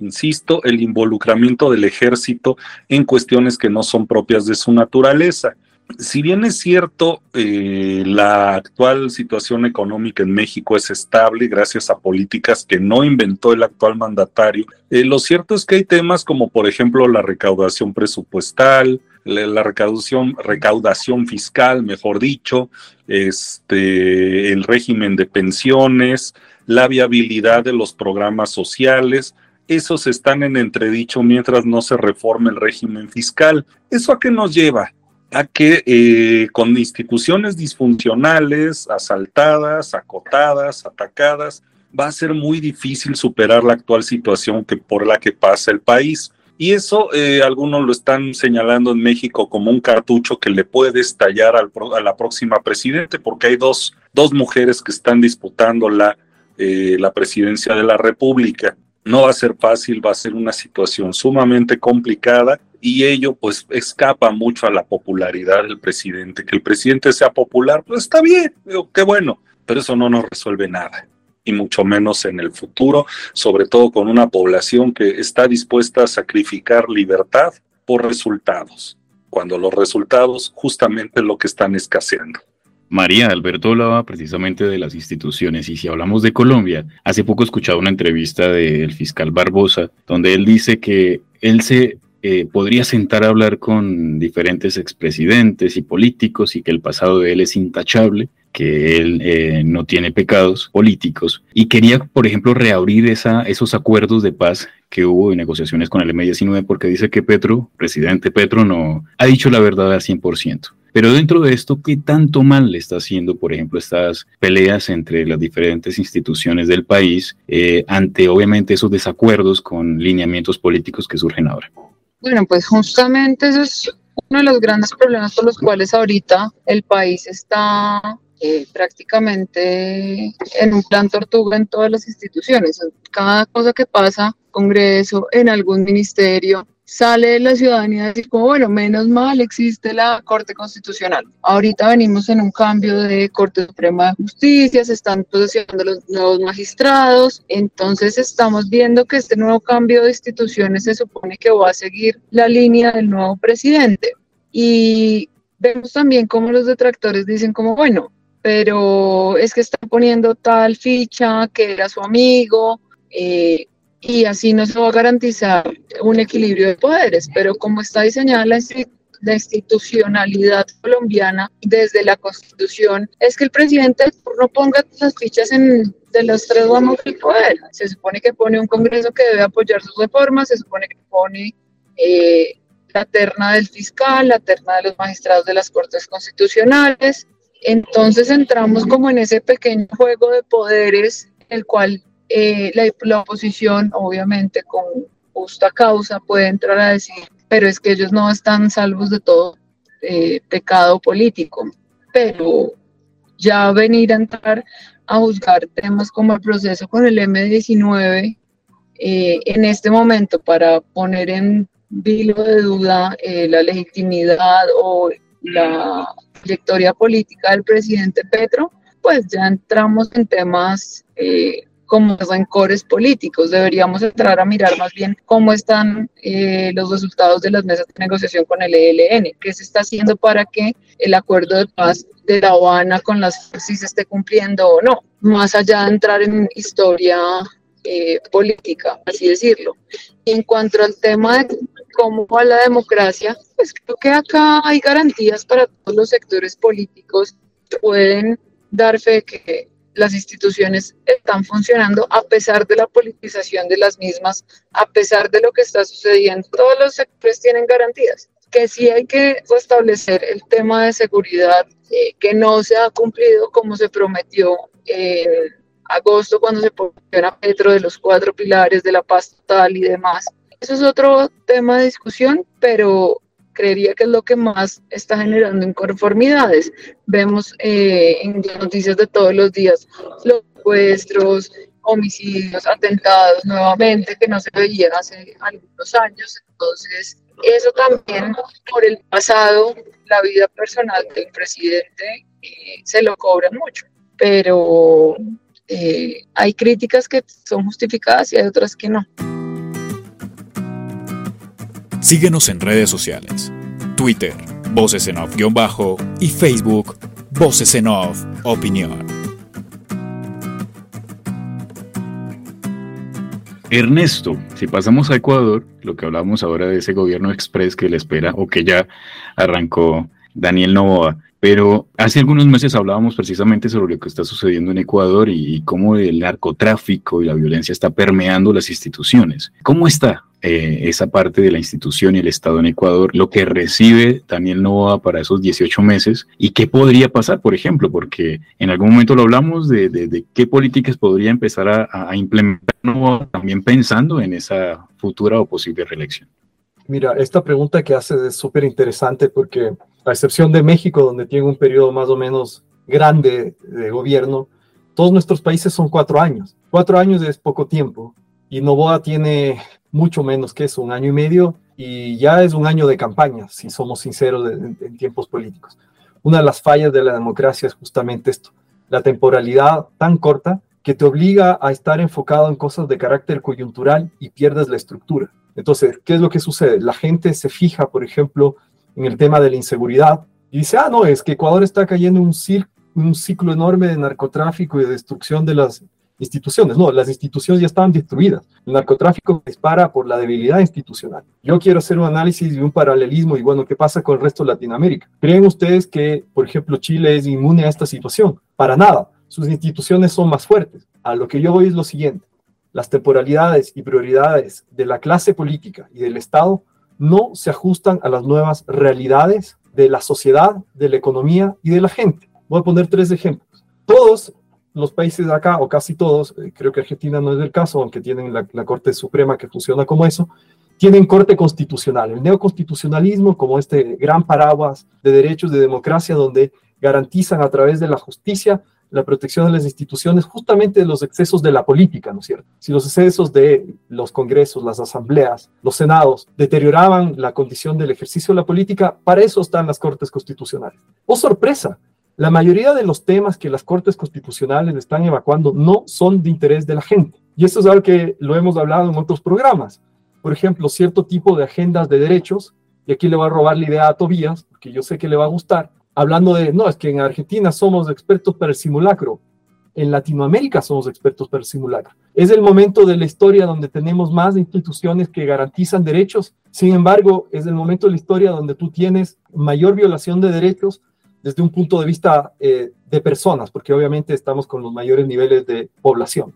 insisto, el involucramiento del ejército en cuestiones que no son propias de su naturaleza. Si bien es cierto, eh, la actual situación económica en México es estable gracias a políticas que no inventó el actual mandatario, eh, lo cierto es que hay temas como, por ejemplo, la recaudación presupuestal, la recaudación, recaudación fiscal, mejor dicho, este, el régimen de pensiones, la viabilidad de los programas sociales, esos están en entredicho mientras no se reforme el régimen fiscal. ¿Eso a qué nos lleva? A que eh, con instituciones disfuncionales, asaltadas, acotadas, atacadas, va a ser muy difícil superar la actual situación que, por la que pasa el país. Y eso eh, algunos lo están señalando en México como un cartucho que le puede estallar al, a la próxima presidente, porque hay dos, dos mujeres que están disputando la, eh, la presidencia de la República. No va a ser fácil, va a ser una situación sumamente complicada y ello pues escapa mucho a la popularidad del presidente. Que el presidente sea popular, pues está bien, qué bueno, pero eso no nos resuelve nada y mucho menos en el futuro, sobre todo con una población que está dispuesta a sacrificar libertad por resultados. cuando los resultados justamente lo que están escaseando. María Alberto hablaba precisamente de las instituciones y si hablamos de Colombia, hace poco escuchado una entrevista del fiscal Barbosa donde él dice que él se eh, podría sentar a hablar con diferentes expresidentes y políticos y que el pasado de él es intachable, que él eh, no tiene pecados políticos y quería, por ejemplo, reabrir esa, esos acuerdos de paz que hubo en negociaciones con el M-19 porque dice que Petro, presidente Petro, no ha dicho la verdad al 100%. Pero dentro de esto, ¿qué tanto mal le está haciendo, por ejemplo, estas peleas entre las diferentes instituciones del país eh, ante, obviamente, esos desacuerdos con lineamientos políticos que surgen ahora? Bueno, pues justamente eso es uno de los grandes problemas por los cuales ahorita el país está eh, prácticamente en un plan tortuga en todas las instituciones. Cada cosa que pasa, Congreso, en algún ministerio, sale la ciudadanía decir como, bueno, menos mal existe la Corte Constitucional. Ahorita venimos en un cambio de Corte Suprema de Justicia, se están posicionando los nuevos magistrados, entonces estamos viendo que este nuevo cambio de instituciones se supone que va a seguir la línea del nuevo presidente. Y vemos también cómo los detractores dicen como, bueno, pero es que están poniendo tal ficha que era su amigo, eh, y así no se va a garantizar un equilibrio de poderes, pero como está diseñada la, institucionalidad colombiana desde la constitución, es que el presidente no ponga las fichas en, de los tres ramos del poder. Se supone que pone un Congreso que debe apoyar sus reformas, se supone que pone eh, la terna del fiscal, la terna de los magistrados de las Cortes Constitucionales. Entonces entramos como en ese pequeño juego de poderes, el cual eh, la, oposición, obviamente, con justa causa, puede entrar a decir, pero es que ellos no están salvos de todo eh, pecado político. Pero ya venir a entrar a juzgar temas como el proceso con el M19 eh, en este momento para poner en vilo de duda la legitimidad o la trayectoria política del presidente Petro, pues ya entramos en temas como rencores políticos. Deberíamos entrar a mirar más bien cómo están eh, los resultados de las mesas de negociación con el ELN, qué se está haciendo para que el acuerdo de paz de La Habana con las si se esté cumpliendo o no, más allá de entrar en historia eh, política, así decirlo. en cuanto al tema de cómo va la democracia, pues creo que acá hay garantías para todos los sectores políticos que pueden dar fe que las instituciones están funcionando a pesar de la politización de las mismas, a pesar de lo que está sucediendo. Todos los sectores tienen garantías. Que sí hay que restablecer el tema de seguridad eh, que no se ha cumplido como se prometió en agosto cuando se a Petro de los cuatro pilares de la paz total y demás. Eso es otro tema de discusión, pero creería que es lo que más está generando inconformidades. Vemos eh, en las noticias de todos los días los secuestros, homicidios, atentados nuevamente que no se veían hace algunos años. Entonces, eso también por el pasado, la vida personal del presidente eh, se lo cobran mucho. Pero eh, hay críticas que son justificadas y hay otras que no. Síguenos en redes sociales. Twitter, Voces en Off-Bajo y Facebook, Voces en Off Opinión. Ernesto, si pasamos a Ecuador, lo que hablamos ahora de ese gobierno express que le espera o que ya arrancó Daniel Novoa, pero hace algunos meses hablábamos precisamente sobre lo que está sucediendo en Ecuador y, cómo el narcotráfico y la violencia está permeando las instituciones. ¿Cómo está eh, esa parte de la institución y el Estado en Ecuador, lo que recibe Daniel Novoa para esos 18 meses y qué podría pasar, por ejemplo, porque en algún momento lo hablamos de, qué políticas podría empezar a, implementar Novoa, también pensando en esa futura o posible reelección. Mira, esta pregunta que haces es súper interesante porque a excepción de México, donde tiene un periodo más o menos grande de gobierno, todos nuestros países son cuatro años. Cuatro años es poco tiempo y Novoa tiene mucho menos que eso, un año y medio, y ya es un año de campaña, si somos sinceros en, tiempos políticos. Una de las fallas de la democracia es justamente esto, la temporalidad tan corta que te obliga a estar enfocado en cosas de carácter coyuntural y pierdes la estructura. Entonces, ¿qué es lo que sucede? La gente se fija, por ejemplo, en el tema de la inseguridad. Y dice, ah, no, es que Ecuador está cayendo en un, un ciclo enorme de narcotráfico y de destrucción de las instituciones. No, las instituciones ya estaban destruidas. El narcotráfico dispara por la debilidad institucional. Yo quiero hacer un análisis y un paralelismo y bueno, ¿qué pasa con el resto de Latinoamérica? ¿Creen ustedes que, por ejemplo, Chile es inmune a esta situación? Para nada. Sus instituciones son más fuertes. A lo que yo voy es lo siguiente. Las temporalidades y prioridades de la clase política y del Estado no se ajustan a las nuevas realidades de la sociedad, de la economía y de la gente. Voy a poner tres ejemplos. Todos los países de acá, o casi todos, eh, creo que Argentina no es el caso, aunque tienen la, Corte Suprema que funciona como eso, tienen corte constitucional. El neoconstitucionalismo como este gran paraguas de derechos de democracia donde garantizan a través de la justicia la protección de las instituciones justamente de los excesos de la política, ¿no es cierto? Si los excesos de los congresos, las asambleas, los senados deterioraban la condición del ejercicio de la política, para eso están las cortes constitucionales. ¡Oh, sorpresa! La mayoría de los temas que las Cortes Constitucionales están evacuando no son de interés de la gente. Y eso es algo que lo hemos hablado en otros programas. Por ejemplo, cierto tipo de agendas de derechos, y aquí le voy a robar la idea a Tobías, porque yo sé que le va a gustar, hablando de, no, es que en Argentina somos expertos para el simulacro, en Latinoamérica somos expertos para el simulacro. Es el momento de la historia donde tenemos más instituciones que garantizan derechos, sin embargo, es el momento de la historia donde tú tienes mayor violación de derechos desde un punto de vista eh, de personas, porque obviamente estamos con los mayores niveles de población.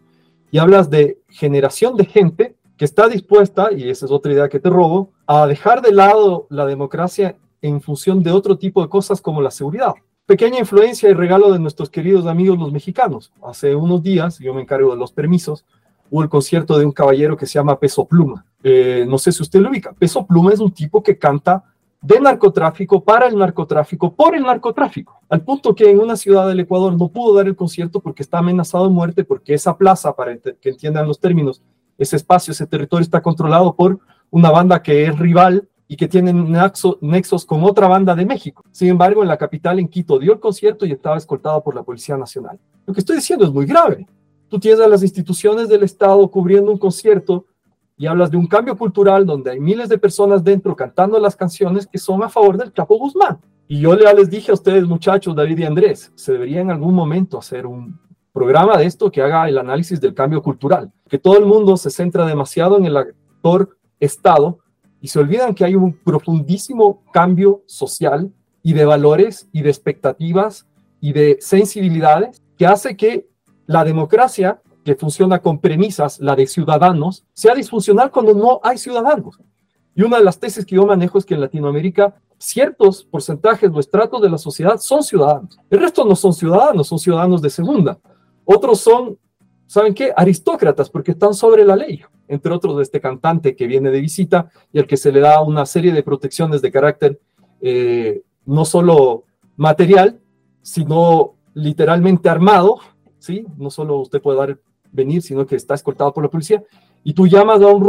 Y hablas de generación de gente que está dispuesta, y esa es otra idea que te robo, a dejar de lado la democracia en función de otro tipo de cosas como la seguridad. Pequeña influencia y regalo de nuestros queridos amigos los mexicanos. Hace unos días, yo me encargo de los permisos, hubo el concierto de un caballero que se llama Peso Pluma. Eh, no sé si usted lo ubica. Peso Pluma es un tipo que canta de narcotráfico, para el narcotráfico, por el narcotráfico, al punto que en una ciudad del Ecuador no pudo dar el concierto porque está amenazado de muerte, porque esa plaza, para que entiendan los términos, ese espacio, ese territorio está controlado por una banda que es rival y que tiene nexos con otra banda de México. Sin embargo, en la capital, en Quito, dio el concierto y estaba escoltado por la Policía Nacional. Lo que estoy diciendo es muy grave. Tú tienes a las instituciones del Estado cubriendo un concierto y hablas de un cambio cultural donde hay miles de personas dentro cantando las canciones que son a favor del Chapo Guzmán. Y yo ya les dije a ustedes, muchachos, David y Andrés, se debería en algún momento hacer un programa de esto que haga el análisis del cambio cultural, que todo el mundo se centra demasiado en el actor Estado y se olvidan que hay un profundísimo cambio social y de valores y de expectativas y de sensibilidades que hace que la democracia que funciona con premisas, la de ciudadanos, sea disfuncional cuando no hay ciudadanos. Y una de las tesis que yo manejo es que en Latinoamérica ciertos porcentajes o estratos de la sociedad son ciudadanos. El resto no son ciudadanos, son ciudadanos de segunda. Otros son, ¿saben qué? Aristócratas, porque están sobre la ley. Entre otros, de este cantante que viene de visita y al que se le da una serie de protecciones de carácter eh, no solo material, sino literalmente armado, ¿sí? No solo usted puede dar venir, sino que está escoltado por la policía, y tú llamas a un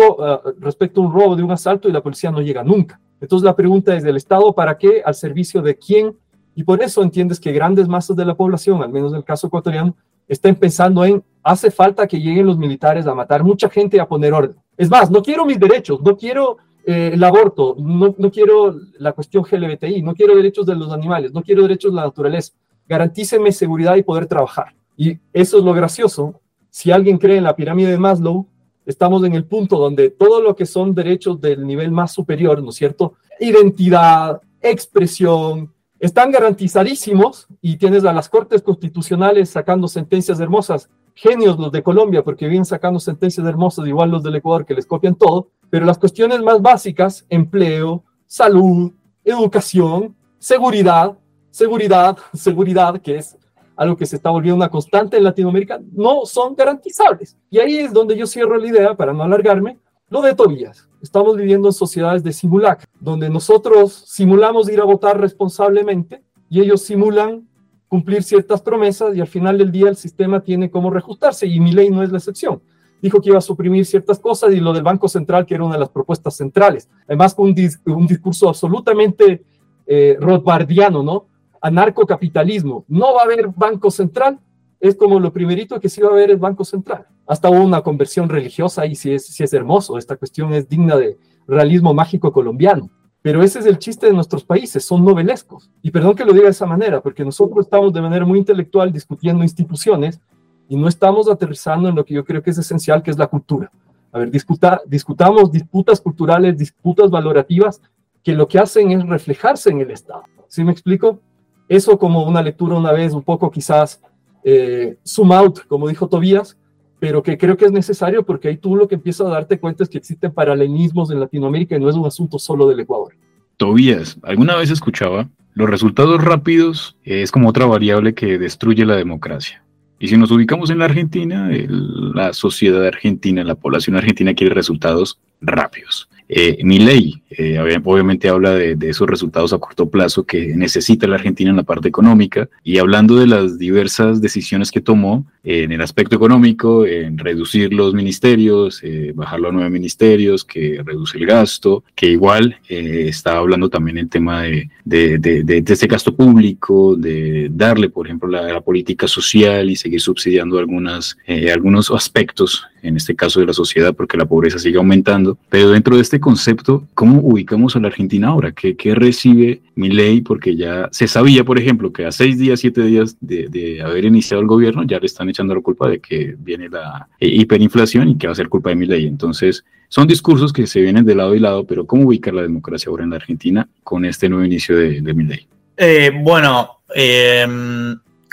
respecto a un robo de un asalto y la policía no llega nunca. Entonces la pregunta es del Estado, ¿para qué? ¿Al servicio de quién? Y por eso entiendes que grandes masas de la población, al menos en el caso ecuatoriano, están pensando en, hace falta que lleguen los militares a matar mucha gente y a poner orden. Es más, no quiero mis derechos, no quiero eh, el aborto, no, no quiero la cuestión LGBTI, no quiero derechos de los animales, no quiero derechos de la naturaleza. Garantícenme seguridad y poder trabajar. Y eso es lo gracioso, si alguien cree en la pirámide de Maslow, estamos en el punto donde todo lo que son derechos del nivel más superior, ¿no es cierto? Identidad, expresión, están garantizadísimos y tienes a las cortes constitucionales sacando sentencias hermosas, genios los de Colombia, porque vienen sacando sentencias hermosas, igual los del Ecuador que les copian todo, pero las cuestiones más básicas, empleo, salud, educación, seguridad, seguridad, <laughs> seguridad, que es algo que se está volviendo una constante en Latinoamérica, no son garantizables. Y ahí es donde yo cierro la idea, para no alargarme, lo de Tobías. Estamos viviendo en sociedades de simulacro, donde nosotros simulamos ir a votar responsablemente y ellos simulan cumplir ciertas promesas y al final del día el sistema tiene como reajustarse y mi ley no es la excepción. Dijo que iba a suprimir ciertas cosas y lo del Banco Central, que era una de las propuestas centrales. Además, con un, discurso absolutamente eh, ¿no? anarcocapitalismo. No va a haber banco central, es como lo primerito que sí va a haber el banco central. Hasta hubo una conversión religiosa y sí es, es hermoso, esta cuestión es digna de realismo mágico colombiano. Pero ese es el chiste de nuestros países, son novelescos. Y perdón que lo diga de esa manera, porque nosotros estamos de manera muy intelectual discutiendo instituciones y no estamos aterrizando en lo que yo creo que es esencial, que es la cultura. A ver, discuta, discutamos disputas culturales, disputas valorativas, que lo que hacen es reflejarse en el Estado. ¿Sí me explico? Eso como una lectura una vez, un poco quizás eh, zoom out, como dijo Tobías, pero que creo que es necesario porque ahí tú lo que empiezas a darte cuenta es que existen paralelismos en Latinoamérica y no es un asunto solo del Ecuador. Tobías, ¿alguna vez escuchaba? Los resultados rápidos es como otra variable que destruye la democracia. Y si nos ubicamos en la Argentina, la sociedad argentina, la población argentina quiere resultados rápidos. Eh, mi ley. Eh, obviamente habla de, esos resultados a corto plazo que necesita la Argentina en la parte económica. Y hablando de las diversas decisiones que tomó en el aspecto económico, en reducir los ministerios, eh, bajarlo a nueve ministerios, que reduce el gasto, que igual eh, está hablando también el tema de, de, de, de, ese gasto público, de darle, por ejemplo, la, política social y seguir subsidiando algunas, algunos aspectos, en este caso de la sociedad, porque la pobreza sigue aumentando. Pero dentro de este concepto, ¿cómo ubicamos a la Argentina ahora? ¿Qué, qué recibe mi ley? Porque ya se sabía, por ejemplo, que a seis días, siete días de, haber iniciado el gobierno, ya le están echando la culpa de que viene la eh, hiperinflación y que va a ser culpa de mi ley. Entonces, son discursos que se vienen de lado y lado, pero ¿cómo ubicar la democracia ahora en la Argentina con este nuevo inicio de, de mi ley? Eh, bueno, eh,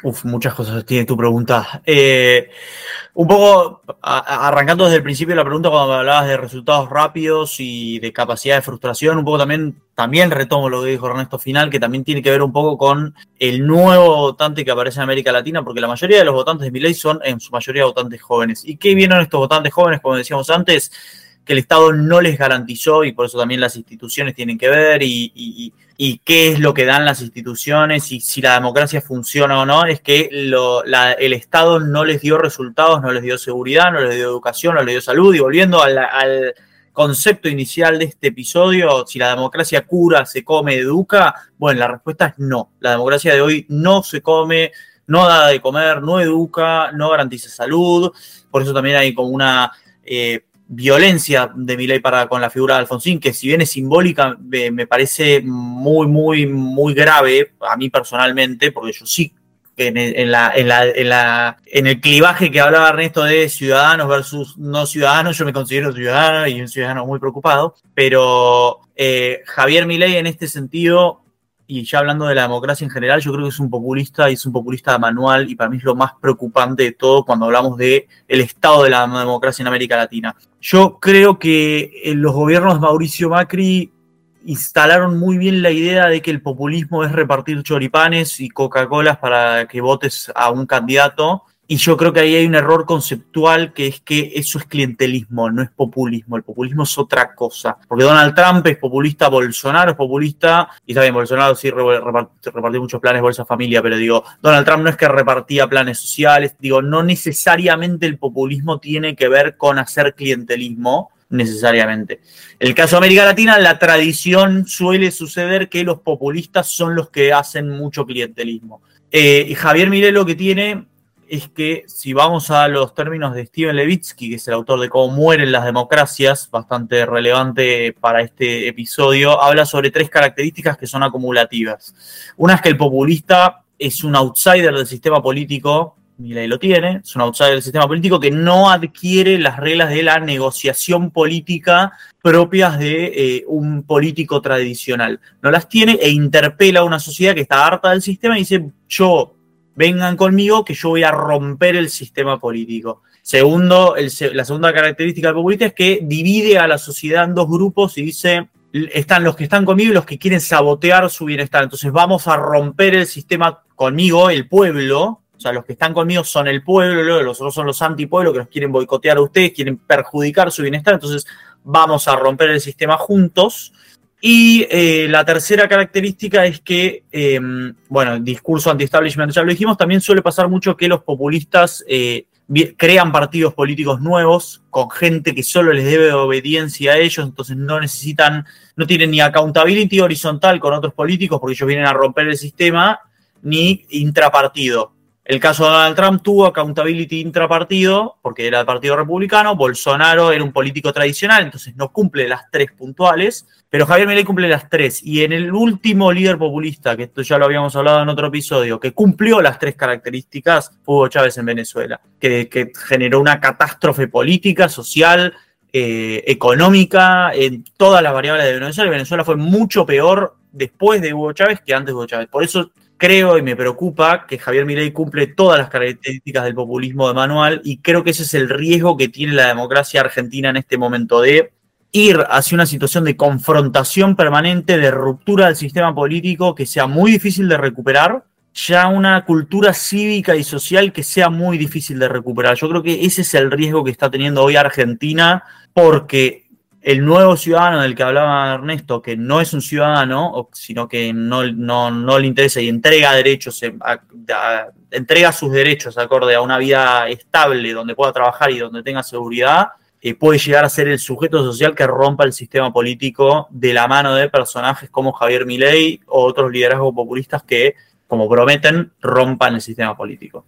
Uf, muchas cosas tiene tu pregunta. Eh, un poco arrancando desde el principio de la pregunta, cuando me hablabas de resultados rápidos y de capacidad de frustración, un poco también, también retomo lo que dijo Ernesto Final, que también tiene que ver un poco con el nuevo votante que aparece en América Latina, porque la mayoría de los votantes de mi ley son en su mayoría votantes jóvenes. ¿Y qué vieron estos votantes jóvenes, como decíamos antes? Que el Estado no les garantizó y por eso también las instituciones tienen que ver y, qué es lo que dan las instituciones y si la democracia funciona o no, es que el Estado no les dio resultados, no les dio seguridad, no les dio educación, no les dio salud y volviendo al, concepto inicial de este episodio, si la democracia cura, se come, educa, bueno, la respuesta es no. La democracia de hoy no se come, no da de comer, no educa, no garantiza salud, por eso también hay como una... Eh, violencia de ley para con la figura de Alfonsín, que si bien es simbólica, me, parece muy, muy, muy grave a mí personalmente, porque yo sí en, en el clivaje que hablaba Ernesto de ciudadanos versus no ciudadanos, yo me considero ciudadano y un ciudadano muy preocupado, pero eh, Javier Milei en este sentido y ya hablando de la democracia en general, yo creo que es un populista y es un populista manual y para mí es lo más preocupante de todo cuando hablamos de el estado de la democracia en América Latina. Yo creo que en los gobiernos de Mauricio Macri instalaron muy bien la idea de que el populismo es repartir choripanes y Coca-Colas para que votes a un candidato y yo creo que ahí hay un error conceptual que es que eso es clientelismo, no es populismo. El populismo es otra cosa. Porque Donald Trump es populista, Bolsonaro es populista, y está bien, Bolsonaro sí repartió muchos planes Bolsa Familia, pero digo, Donald Trump no es que repartía planes sociales, digo, no necesariamente el populismo tiene que ver con hacer clientelismo necesariamente. En el caso de América Latina, la tradición suele suceder que los populistas son los que hacen mucho clientelismo. Eh, Javier Milei lo que tiene es que si vamos a los términos de Steven Levitsky, que es el autor de Cómo mueren las democracias, bastante relevante para este episodio, habla sobre tres características que son acumulativas. Una es que el populista es un outsider del sistema político, Milei lo tiene, es un outsider del sistema político que no adquiere las reglas de la negociación política propias de eh, un político tradicional. No las tiene e interpela a una sociedad que está harta del sistema y dice, yo vengan conmigo que yo voy a romper el sistema político. Segundo, la segunda característica del populista es que divide a la sociedad en dos grupos y dice, están los que están conmigo y los que quieren sabotear su bienestar. Entonces vamos a romper el sistema conmigo, el pueblo. O sea, los que están conmigo son el pueblo, los otros son los antipueblos que los quieren boicotear a ustedes, quieren perjudicar su bienestar. Entonces vamos a romper el sistema juntos. Y eh, la tercera característica es que, em, bueno, el discurso anti-establishment, ya lo dijimos, también suele pasar mucho que los populistas eh, crean partidos políticos nuevos con gente que solo les debe obediencia a ellos, entonces no necesitan, no tienen ni accountability horizontal con otros políticos porque ellos vienen a romper el sistema, ni intrapartido. El caso de Donald Trump tuvo accountability intrapartido, porque era el Partido Republicano, Bolsonaro era un político tradicional, entonces no cumple las tres puntuales, pero Javier Milei cumple las tres. Y en el último líder populista, que esto ya lo habíamos hablado en otro episodio, que cumplió las tres características, fue Hugo Chávez en Venezuela, que, generó una catástrofe política, social, eh, económica, en todas las variables de Venezuela. Venezuela fue mucho peor después de Hugo Chávez que antes de Hugo Chávez. Por eso creo y me preocupa que Javier Milei cumple todas las características del populismo de manual y creo que ese es el riesgo que tiene la democracia argentina en este momento de ir hacia una situación de confrontación permanente, de ruptura del sistema político que sea muy difícil de recuperar, ya una cultura cívica y social que sea muy difícil de recuperar. Yo creo que ese es el riesgo que está teniendo hoy Argentina porque el nuevo ciudadano del que hablaba Ernesto, que no es un ciudadano, sino que no, no, le interesa y entrega derechos, eh, entrega sus derechos acorde a una vida estable, donde pueda trabajar y donde tenga seguridad, eh, puede llegar a ser el sujeto social que rompa el sistema político de la mano de personajes como Javier Milei o otros liderazgos populistas que, como prometen, rompan el sistema político.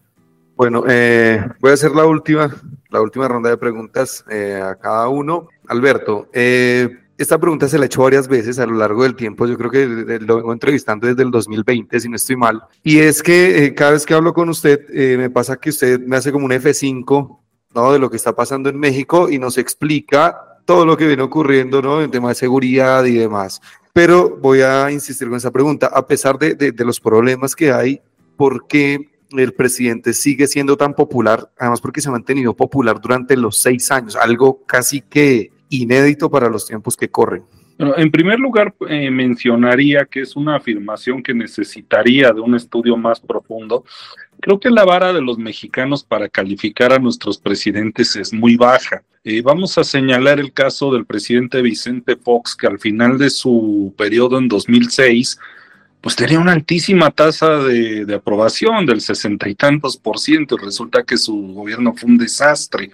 Bueno, eh, voy a hacer la última, la última ronda de preguntas eh, a cada uno. Alberto, eh, esta pregunta se la he hecho varias veces a lo largo del tiempo. Yo creo que lo vengo entrevistando desde el 2020, si no estoy mal. Y es que cada vez que hablo con usted, me pasa que usted me hace como un F5 ¿no? de lo que está pasando en México y nos explica todo lo que viene ocurriendo ¿no? en tema de seguridad y demás. Pero voy a insistir con esa pregunta. A pesar de, de los problemas que hay, ¿por qué el presidente sigue siendo tan popular, además porque se ha mantenido popular durante los seis años, algo casi que inédito para los tiempos que corren. en primer lugar, eh, mencionaría que es una afirmación que necesitaría de un estudio más profundo. Creo que la vara de los mexicanos para calificar a nuestros presidentes es muy baja. Eh, vamos a señalar el caso del presidente Vicente Fox, que al final de su periodo en 2006 pues tenía una altísima tasa de, aprobación del sesenta y tantos por ciento. Resulta que su gobierno fue un desastre.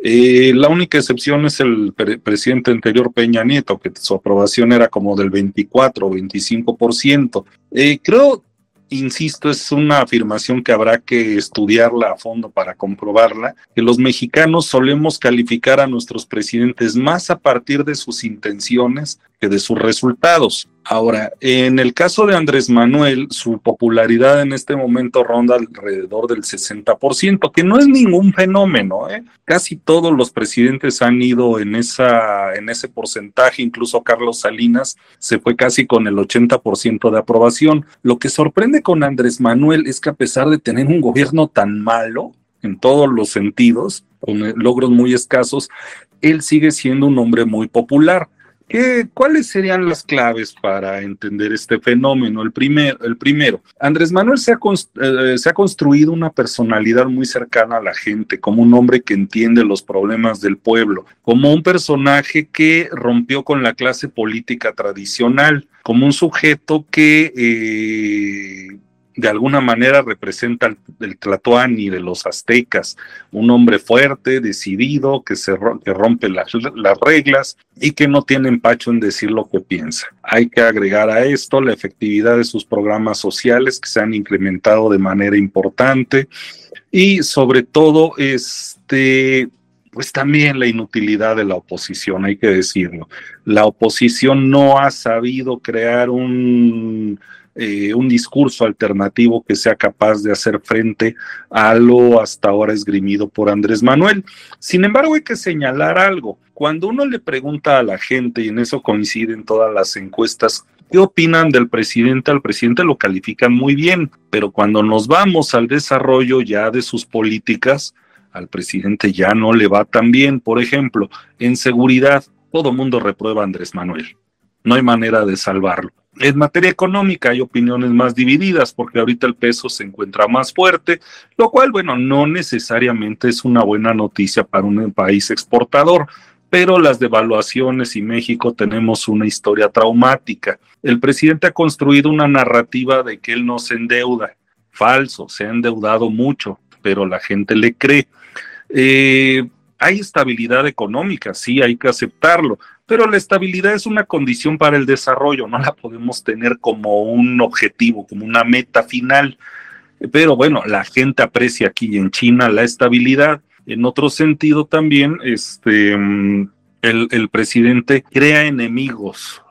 Eh, la única excepción es el presidente anterior Peña Nieto, que su aprobación era como del 24 o 25 por ciento. Eh, creo insisto, es una afirmación que habrá que estudiarla a fondo para comprobarla, que los mexicanos solemos calificar a nuestros presidentes más a partir de sus intenciones de sus resultados. Ahora, en el caso de Andrés Manuel, su popularidad en este momento ronda alrededor del 60%, que no es ningún fenómeno. ¿eh? Casi todos los presidentes han ido en, esa, en ese porcentaje, incluso Carlos Salinas se fue casi con el 80% de aprobación. Lo que sorprende con Andrés Manuel es que a pesar de tener un gobierno tan malo, en todos los sentidos, con logros muy escasos, él sigue siendo un hombre muy popular. ¿Cuáles serían las claves para entender este fenómeno? El, primer, el primero, Andrés Manuel se ha, eh, se ha construido una personalidad muy cercana a la gente, como un hombre que entiende los problemas del pueblo, como un personaje que rompió con la clase política tradicional, como un sujeto que... Eh, de alguna manera representa el, Tlatoani de los aztecas, un hombre fuerte, decidido, que, se, que rompe las, las reglas y que no tiene empacho en decir lo que piensa. Hay que agregar a esto la efectividad de sus programas sociales que se han incrementado de manera importante y sobre todo este pues también la inutilidad de la oposición, hay que decirlo. La oposición no ha sabido crear un eh, un discurso alternativo que sea capaz de hacer frente a lo hasta ahora esgrimido por Andrés Manuel. Sin embargo, hay que señalar algo. Cuando uno le pregunta a la gente, y en eso coinciden todas las encuestas, ¿qué opinan del presidente? Al presidente lo califican muy bien, pero cuando nos vamos al desarrollo ya de sus políticas, al presidente ya no le va tan bien. Por ejemplo, en seguridad, todo mundo reprueba a Andrés Manuel. No hay manera de salvarlo. En materia económica hay opiniones más divididas porque ahorita el peso se encuentra más fuerte, lo cual, bueno, no necesariamente es una buena noticia para un país exportador, pero las devaluaciones y México tenemos una historia traumática. El presidente ha construido una narrativa de que él no se endeuda. Falso, se ha endeudado mucho, pero la gente le cree. Eh, hay estabilidad económica, sí, hay que aceptarlo, pero la estabilidad es una condición para el desarrollo, no la podemos tener como un objetivo, como una meta final. pero bueno, la gente aprecia aquí en China la estabilidad. En otro sentido también, este, mm, el, el presidente crea enemigos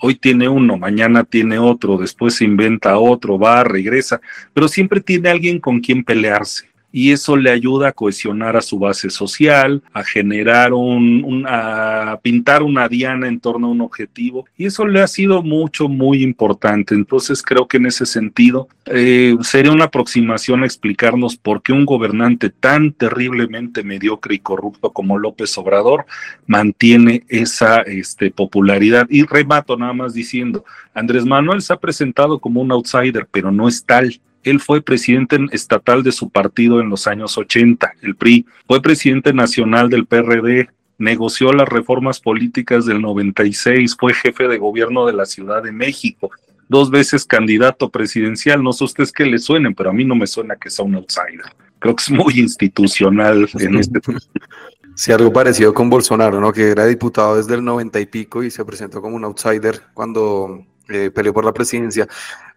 hoy tiene uno, mañana tiene otro, después se inventa otro, va, regresa, pero siempre tiene alguien con quien pelearse y eso le ayuda a cohesionar a su base social, a generar un, a pintar una diana en torno a un objetivo y eso le ha sido mucho, muy importante. Entonces creo que en ese sentido eh, sería una aproximación a explicarnos por qué un gobernante tan terriblemente mediocre y corrupto como López Obrador mantiene esa este, popularidad. Y remato nada más diciendo, Andrés Manuel se ha presentado como un outsider, pero no es tal él fue presidente estatal de su partido en los años 80, el PRI. Fue presidente nacional del PRD, negoció las reformas políticas del 96, fue jefe de gobierno de la Ciudad de México, dos veces candidato presidencial. No sé ustedes qué le suenen, pero a mí no me suena que sea un outsider. Creo que es muy institucional <laughs> en este. Sí, algo parecido con Bolsonaro, ¿no? Que era diputado desde el 90 y pico y se presentó como un outsider cuando eh, peleó por la presidencia.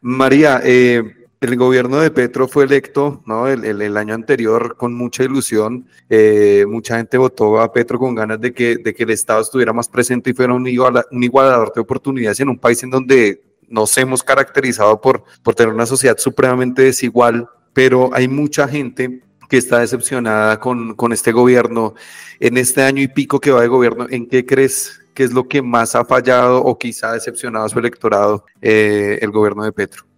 María, eh, el gobierno de Petro fue electo ¿no? el, año anterior con mucha ilusión. Eh, mucha gente votó a Petro con ganas de que, de que el Estado estuviera más presente y fuera un, igualador de oportunidades en un país en donde nos hemos caracterizado por, por tener una sociedad supremamente desigual, pero hay mucha gente que está decepcionada con, con este gobierno. En este año y pico que va de gobierno, ¿en qué crees que es lo que más ha fallado o quizá decepcionado a su electorado eh, el gobierno de Petro?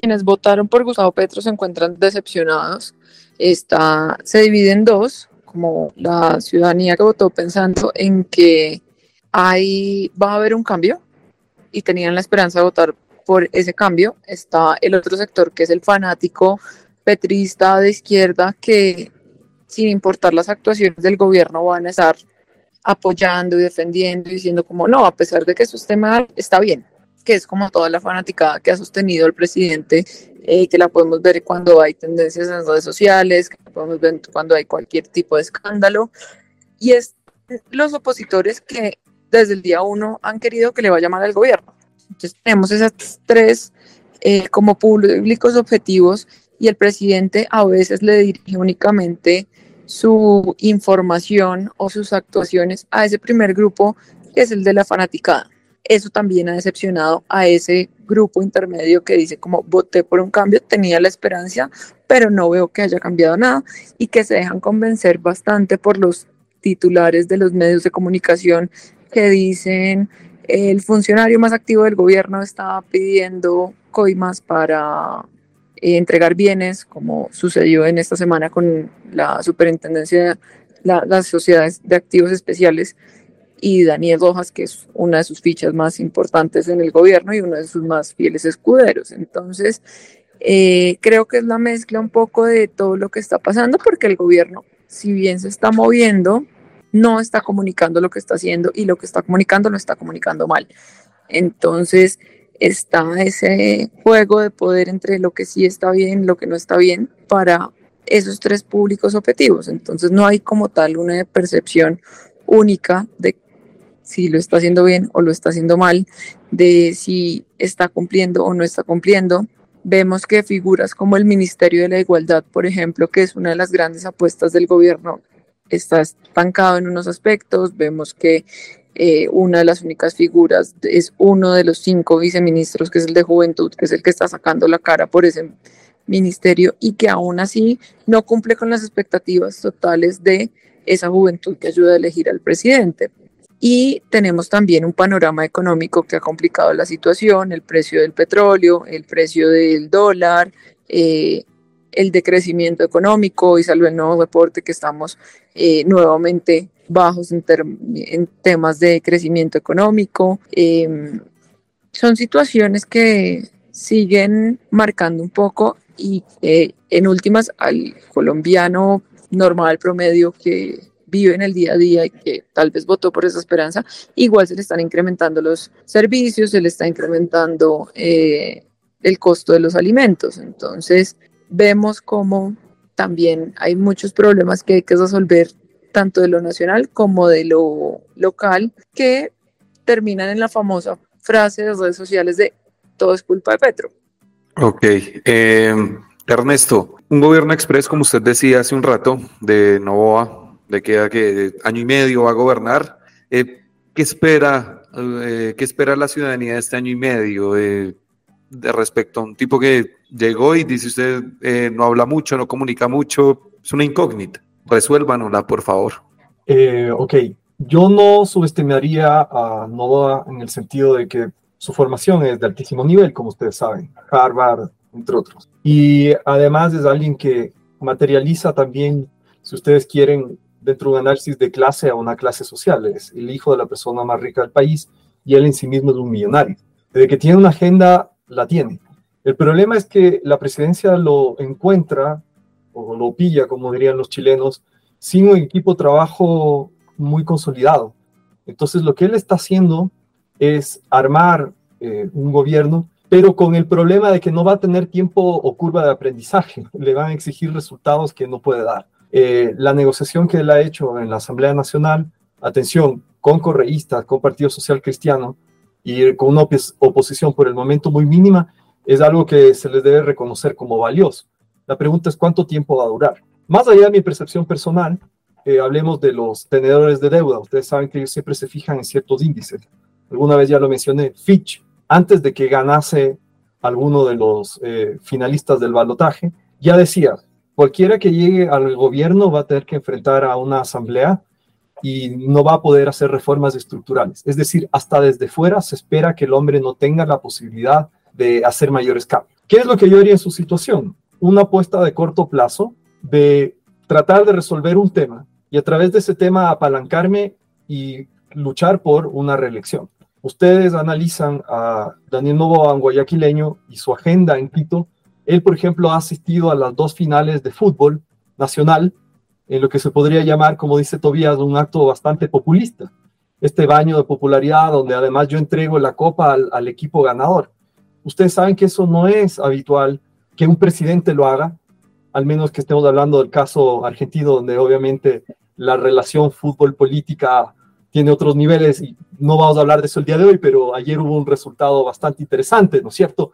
Quienes votaron por Gustavo Petro se encuentran decepcionados. Está, se divide en dos, como la ciudadanía que votó pensando en que hay, va a haber un cambio y tenían la esperanza de votar por ese cambio. Está el otro sector que es el fanático petrista de izquierda que sin importar las actuaciones del gobierno van a estar apoyando y defendiendo y diciendo como no, a pesar de que eso esté mal, está bien que es como toda la fanática que ha sostenido el presidente, eh, que la podemos ver cuando hay tendencias en redes sociales, que la podemos ver cuando hay cualquier tipo de escándalo, y es los opositores que desde el día uno han querido que le vaya mal al gobierno. Entonces tenemos esas tres eh, como públicos objetivos y el presidente a veces le dirige únicamente su información o sus actuaciones a ese primer grupo que es el de la fanaticada. Eso también ha decepcionado a ese grupo intermedio que dice como voté por un cambio, tenía la esperanza, pero no veo que haya cambiado nada y que se dejan convencer bastante por los titulares de los medios de comunicación que dicen el funcionario más activo del gobierno estaba pidiendo coimas para eh, entregar bienes, como sucedió en esta semana con la superintendencia de las sociedades de activos especiales y Daniel Rojas, que es una de sus fichas más importantes en el gobierno y uno de sus más fieles escuderos. Entonces, eh, creo que es la mezcla un poco de todo lo que está pasando, porque el gobierno, si bien se está moviendo, no está comunicando lo que está haciendo y lo que está comunicando lo está comunicando mal. Entonces, está ese juego de poder entre lo que sí está bien, lo que no está bien, para esos tres públicos objetivos. Entonces, no hay como tal una percepción única de si lo está haciendo bien o lo está haciendo mal, de si está cumpliendo o no está cumpliendo. Vemos que figuras como el Ministerio de la Igualdad, por ejemplo, que es una de las grandes apuestas del gobierno, está estancado en unos aspectos. Vemos que eh, una de las únicas figuras es uno de los cinco viceministros, que es el de Juventud, que es el que está sacando la cara por ese ministerio y que aún así no cumple con las expectativas totales de esa juventud que ayuda a elegir al presidente. Y tenemos también un panorama económico que ha complicado la situación, el precio del petróleo, el precio del dólar, eh, el decrecimiento económico y salvo el nuevo reporte que estamos eh, nuevamente bajos en, temas de crecimiento económico. Em, son situaciones que siguen marcando un poco y eh, en últimas al colombiano normal promedio que vive en el día a día y que tal vez votó por esa esperanza, igual se le están incrementando los servicios, se le está incrementando eh, el costo de los alimentos. Entonces, vemos como también hay muchos problemas que hay que resolver tanto de lo nacional como de lo local que terminan en la famosa frase de las redes sociales de todo es culpa de Petro. Ok. Eh, Ernesto, un gobierno express, como usted decía hace un rato, de Novoa, de que, que año y medio va a gobernar. Eh, ¿Qué espera, eh, qué espera la ciudadanía de este año y medio de respecto a un tipo que llegó y dice usted eh, no habla mucho, no comunica mucho? Es una incógnita. Resuélvanosla, por favor. ok, yo no subestimaría a Novoa en el sentido de que su formación es de altísimo nivel, como ustedes saben, Harvard, entre otros. Y además es alguien que materializa también, si ustedes quieren, dentro de un análisis de clase a una clase social. Es el hijo de la persona más rica del país y él en sí mismo es un millonario. De que tiene una agenda, la tiene. El problema es que la presidencia lo encuentra o lo pilla, como dirían los chilenos, sin un equipo de trabajo muy consolidado. Entonces lo que él está haciendo es armar eh, un gobierno pero con el problema de que no va a tener tiempo o curva de aprendizaje, <laughs> le van a exigir resultados que no puede dar. Eh, la negociación que él ha hecho en la Asamblea Nacional, atención, con correístas, con Partido Social Cristiano y con una oposición por el momento muy mínima, es algo que se les debe reconocer como valioso. La pregunta es cuánto tiempo va a durar. Más allá de mi percepción personal, eh, hablemos de los tenedores de deuda. Ustedes saben que ellos siempre se fijan en ciertos índices. Alguna vez ya lo mencioné, Fitch antes de que ganase alguno de los eh, finalistas del balotaje, ya decía, cualquiera que llegue al gobierno va a tener que enfrentar a una asamblea y no va a poder hacer reformas estructurales. Es decir, hasta desde fuera se espera que el hombre no tenga la posibilidad de hacer mayores cambios. ¿Qué es lo que yo haría en su situación? Una apuesta de corto plazo de tratar de resolver un tema y a través de ese tema apalancarme y luchar por una reelección ustedes analizan a Daniel Novoa, guayaquileño, y su agenda en Quito, él, por ejemplo, ha asistido a las dos finales de fútbol nacional, en lo que se podría llamar, como dice Tobías, un acto bastante populista. Este baño de popularidad donde además yo entrego la copa al, equipo ganador. Ustedes saben que eso no es habitual que un presidente lo haga, al menos que estemos hablando del caso argentino, donde obviamente la relación fútbol-política tiene otros niveles y no vamos a hablar de eso el día de hoy, pero ayer hubo un resultado bastante interesante, ¿no es cierto?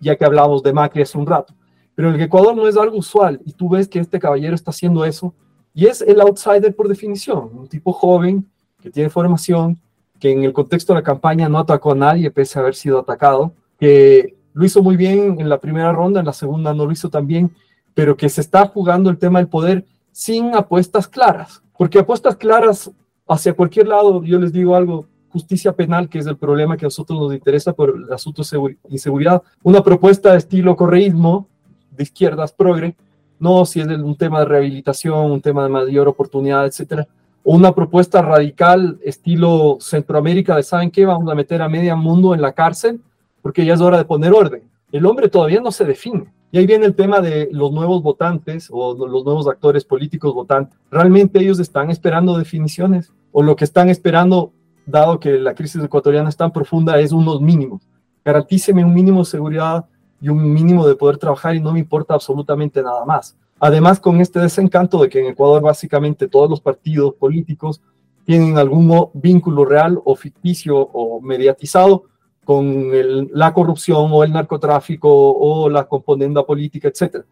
Ya que hablamos de Macri hace un rato. Pero el Ecuador no es algo usual y tú ves que este caballero está haciendo eso y es el outsider por definición, un tipo joven que tiene formación, que en el contexto de la campaña no atacó a nadie pese a haber sido atacado, que lo hizo muy bien en la primera ronda, en la segunda no lo hizo tan bien, pero que se está jugando el tema del poder sin apuestas claras, porque apuestas claras hacia cualquier lado, yo les digo algo, justicia penal, que es el problema que a nosotros nos interesa por el asunto de inseguridad, una propuesta de estilo correísmo, de izquierdas progre, no si es un tema de rehabilitación, un tema de mayor oportunidad, etcétera, o una propuesta radical estilo Centroamérica de, ¿saben qué? Vamos a meter a media mundo en la cárcel porque ya es hora de poner orden. El hombre todavía no se define. Y ahí viene el tema de los nuevos votantes o los nuevos actores políticos votantes. ¿Realmente ellos están esperando definiciones? ¿O lo que están esperando, dado que la crisis ecuatoriana es tan profunda, es unos mínimos? Garantíceme un mínimo de seguridad y un mínimo de poder trabajar y no me importa absolutamente nada más. Además, con este desencanto de que en Ecuador básicamente todos los partidos políticos tienen algún vínculo real o ficticio o mediatizado con la corrupción o el narcotráfico o la componenda política, etc.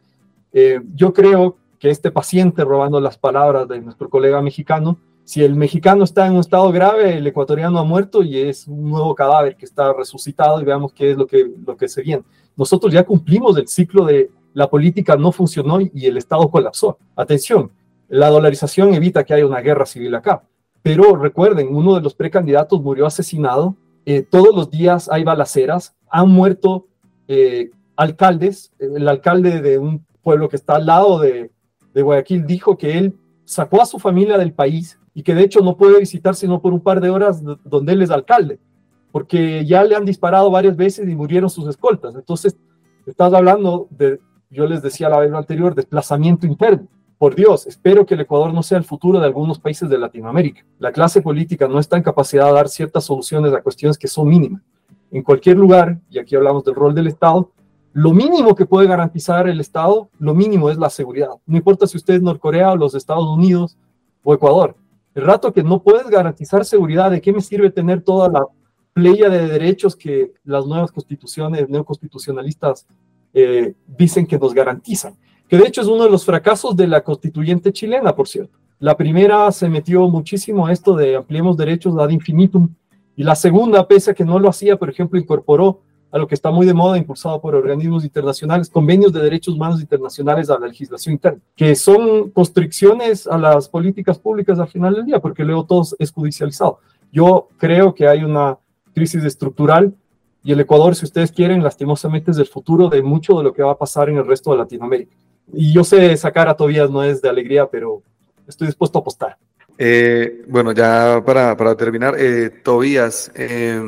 Eh, yo creo que este paciente, robando las palabras de nuestro colega mexicano, si el mexicano está en un estado grave, el ecuatoriano ha muerto y es un nuevo cadáver que está resucitado y veamos qué es lo que, lo se viene. Nosotros ya cumplimos el ciclo de la política no funcionó y el Estado colapsó. Atención, la dolarización evita que haya una guerra civil acá. Pero recuerden, uno de los precandidatos murió asesinado eh, todos los días hay balaceras, han muerto eh, alcaldes, el alcalde de un pueblo que está al lado de, Guayaquil dijo que él sacó a su familia del país y que de hecho no puede visitar sino por un par de horas donde él es alcalde, porque ya le han disparado varias veces y murieron sus escoltas. Entonces, estás hablando de, yo les decía la vez anterior, desplazamiento interno por Dios, espero que el Ecuador no sea el futuro de algunos países de Latinoamérica. La clase política no está en capacidad de dar ciertas soluciones a cuestiones que son mínimas. En cualquier lugar, y aquí hablamos del rol del Estado, lo mínimo que puede garantizar el Estado, lo mínimo es la seguridad. No importa si usted es Norcorea o los Estados Unidos o Ecuador. El rato que no puedes garantizar seguridad, ¿de qué me sirve tener toda la playa de derechos que las nuevas constituciones neoconstitucionalistas eh, dicen que nos garantizan. Que de hecho es uno de los fracasos de la constituyente chilena, por cierto. La primera se metió muchísimo a esto de ampliemos derechos ad infinitum, y la segunda, pese a que no lo hacía, por ejemplo, incorporó a lo que está muy de moda, impulsado por organismos internacionales, convenios de derechos humanos internacionales a la legislación interna, que son constricciones a las políticas públicas al final del día, porque luego todo es judicializado. Yo creo que hay una crisis estructural y el Ecuador, si ustedes quieren, lastimosamente es el futuro de mucho de lo que va a pasar en el resto de Latinoamérica. Y yo sé sacar a Tobías no es de alegría, pero estoy dispuesto a apostar. Eh, bueno, ya para, para terminar, eh, Tobías, eh,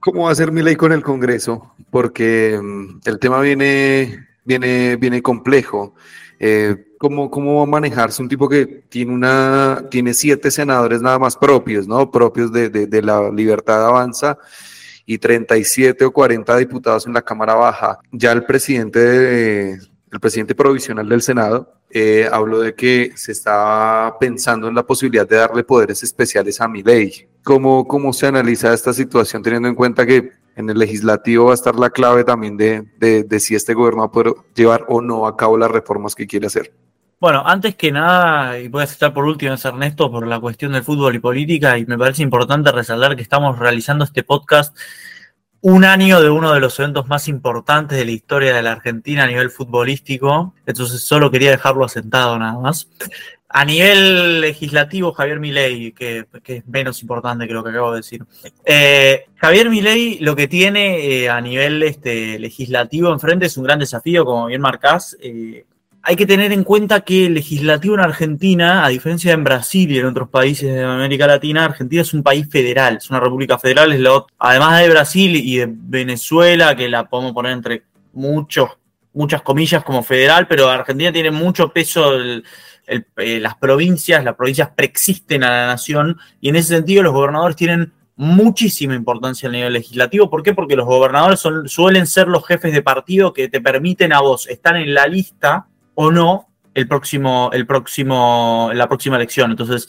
cómo va a ser mi ley con el Congreso, porque mm, el tema viene, viene, viene complejo. Eh, ¿cómo, ¿Cómo va a manejarse un tipo que tiene, una, tiene siete senadores nada más propios, ¿no? Propios de, de, de la libertad avanza y 37 o 40 diputados en la Cámara Baja. Ya el presidente, de, el presidente provisional del Senado eh, habló de que se estaba pensando en la posibilidad de darle poderes especiales a mi ley. ¿Cómo, ¿Cómo se analiza esta situación teniendo en cuenta que en el legislativo va a estar la clave también de, de, de si este gobierno va a poder llevar o no a cabo las reformas que quiere hacer? Bueno, antes que nada, y voy a citar por último, es Ernesto, por la cuestión del fútbol y política, y me parece importante resaltar que estamos realizando este podcast un año de uno de los eventos más importantes de la historia de la Argentina a nivel futbolístico, entonces solo quería dejarlo asentado nada más. A nivel legislativo, Javier Milei, que, que, es menos importante que lo que acabo de decir. Eh, Javier Milei lo que tiene eh, a nivel este, legislativo enfrente es un gran desafío, como bien marcás. Eh, hay que tener en cuenta que el legislativo en Argentina, a diferencia de en Brasil y en otros países de América Latina, Argentina es un país federal, es una república federal, es lo, además de Brasil y de Venezuela, que la podemos poner entre muchos, muchas comillas como federal, pero Argentina tiene mucho peso, eh, las provincias, las provincias preexisten a la nación y en ese sentido los gobernadores tienen muchísima importancia a nivel legislativo. ¿Por qué? Porque los gobernadores son, suelen ser los jefes de partido que te permiten a vos estar en la lista o no el próximo, el próximo, la próxima elección. Entonces,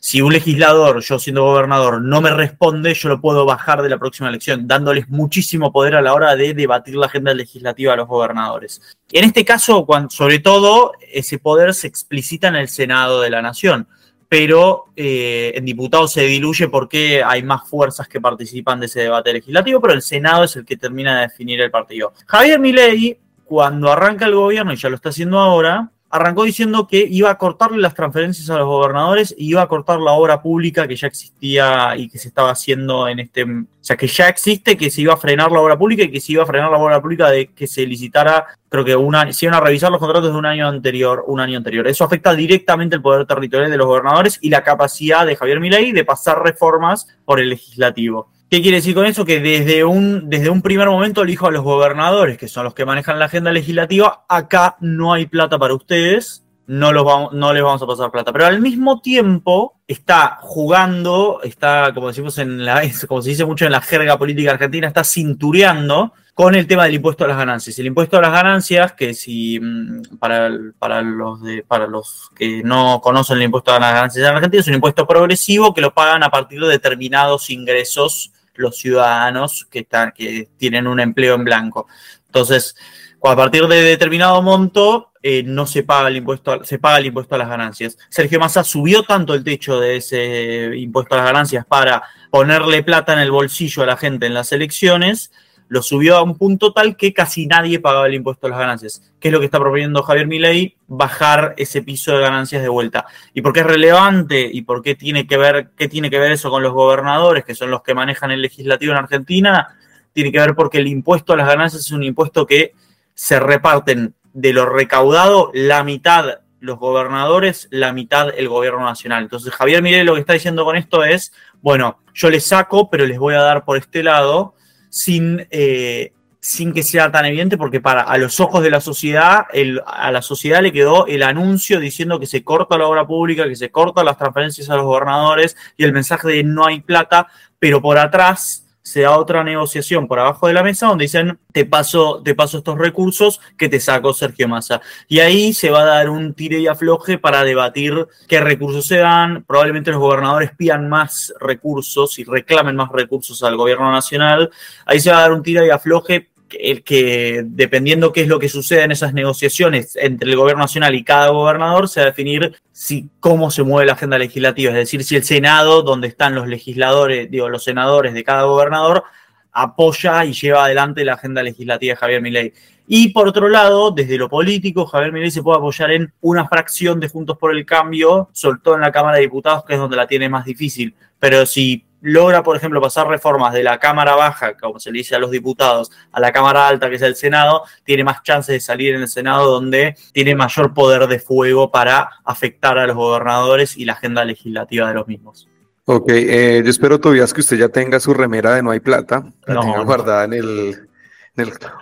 si un legislador, yo siendo gobernador, no me responde, yo lo puedo bajar de la próxima elección, dándoles muchísimo poder a la hora de debatir la agenda legislativa a los gobernadores. Y en este caso, cuando, sobre todo, ese poder se explicita en el Senado de la Nación, pero eh, en diputados se diluye porque hay más fuerzas que participan de ese debate legislativo, pero el Senado es el que termina de definir el partido. Javier Milei cuando arranca el gobierno, y ya lo está haciendo ahora, arrancó diciendo que iba a cortarle las transferencias a los gobernadores y iba a cortar la obra pública que ya existía y que se estaba haciendo en este, o sea, que ya existe, que se iba a frenar la obra pública y que se iba a frenar la obra pública de que se licitara, creo que una, se iban a revisar los contratos de un año anterior, un año anterior. Eso afecta directamente el poder territorial de los gobernadores y la capacidad de Javier Milei de pasar reformas por el legislativo. ¿Qué quiere decir con eso? Que desde un, desde un primer momento elijo a los gobernadores, que son los que manejan la agenda legislativa, acá no hay plata para ustedes, no, los vamos, no les vamos a pasar plata. Pero al mismo tiempo está jugando, está, como decimos en la, como se dice mucho en la jerga política argentina, está cintureando con el tema del impuesto a las ganancias. El impuesto a las ganancias, que si mm, para, para, los de, para los que no conocen el impuesto a las ganancias en Argentina, es un impuesto progresivo que lo pagan a partir de determinados ingresos los ciudadanos que, están, que tienen un empleo en blanco. Entonces, a partir de determinado monto, eh, no se paga el impuesto, se paga el impuesto a las ganancias. Sergio Massa subió tanto el techo de ese impuesto a las ganancias para ponerle plata en el bolsillo a la gente en las elecciones lo subió a un punto tal que casi nadie pagaba el impuesto a las ganancias. ¿Qué es lo que está proponiendo Javier Milei? Bajar ese piso de ganancias de vuelta. ¿Y por qué es relevante? ¿Y por qué tiene que ver, qué tiene que ver eso con los gobernadores, que son los que manejan el legislativo en Argentina? Tiene que ver porque el impuesto a las ganancias es un impuesto que se reparten de lo recaudado la mitad los gobernadores, la mitad el gobierno nacional. Entonces Javier Milei lo que está diciendo con esto es, bueno, yo les saco, pero les voy a dar por este lado sin, eh, sin que sea tan evidente, porque para a los ojos de la sociedad, el, a la sociedad le quedó el anuncio diciendo que se corta la obra pública, que se cortan las transferencias a los gobernadores y el mensaje de no hay plata, pero por atrás se da otra negociación por abajo de la mesa donde dicen te paso, te paso estos recursos que te sacó Sergio Massa. Y ahí se va a dar un tire y afloje para debatir qué recursos se dan. Probablemente los gobernadores pidan más recursos y reclamen más recursos al gobierno nacional. Ahí se va a dar un tire y afloje el que dependiendo qué es lo que suceda en esas negociaciones entre el gobierno nacional y cada gobernador, se va a definir si, cómo se mueve la agenda legislativa, es decir, si el Senado, donde están los legisladores, digo, los senadores de cada gobernador, apoya y lleva adelante la agenda legislativa de Javier Milei. Y por otro lado, desde lo político, Javier Milei se puede apoyar en una fracción de Juntos por el Cambio, sobre todo en la Cámara de Diputados, que es donde la tiene más difícil. Pero si logra, por ejemplo, pasar reformas de la Cámara Baja, como se le dice a los diputados, a la Cámara Alta, que es el Senado, tiene más chances de salir en el Senado, donde tiene mayor poder de fuego para afectar a los gobernadores y la agenda legislativa de los mismos. Ok, eh, yo espero, Tobias, que usted ya tenga su remera de No hay plata, la tenga guardada en el,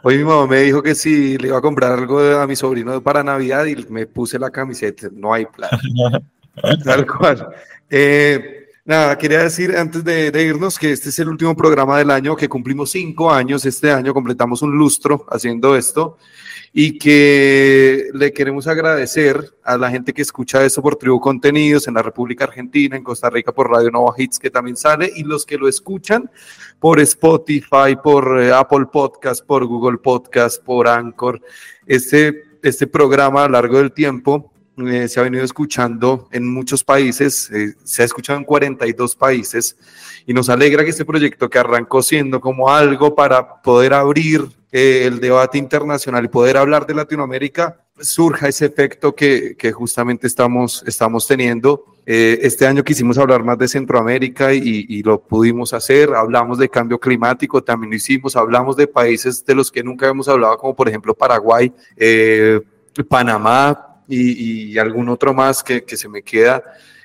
Hoy mi mamá me dijo que si le iba a comprar algo a mi sobrino para Navidad y me puse la camiseta, no hay plata. <laughs> Tal cual. Eh, Nada, quería decir antes de, irnos que este es el último programa del año, que cumplimos cinco años este año, completamos un lustro haciendo esto y que le queremos agradecer a la gente que escucha esto por Tribu Contenidos en la República Argentina, en Costa Rica por Radio Nova Hits, que también sale, y los que lo escuchan por Spotify, por eh, Apple Podcast, por Google Podcast, por Anchor. Este, este programa a lo largo del tiempo eh, se ha venido escuchando en muchos países, eh, se ha escuchado en 42 países y nos alegra que este proyecto que arrancó siendo como algo para poder abrir eh, el debate internacional y poder hablar de Latinoamérica, surja ese efecto que, justamente estamos, estamos teniendo. este año quisimos hablar más de Centroamérica y, y, lo pudimos hacer, hablamos de cambio climático, también lo hicimos, hablamos de países de los que nunca hemos hablado, como por ejemplo Paraguay, Panamá, y, algún otro más que, que, se me queda.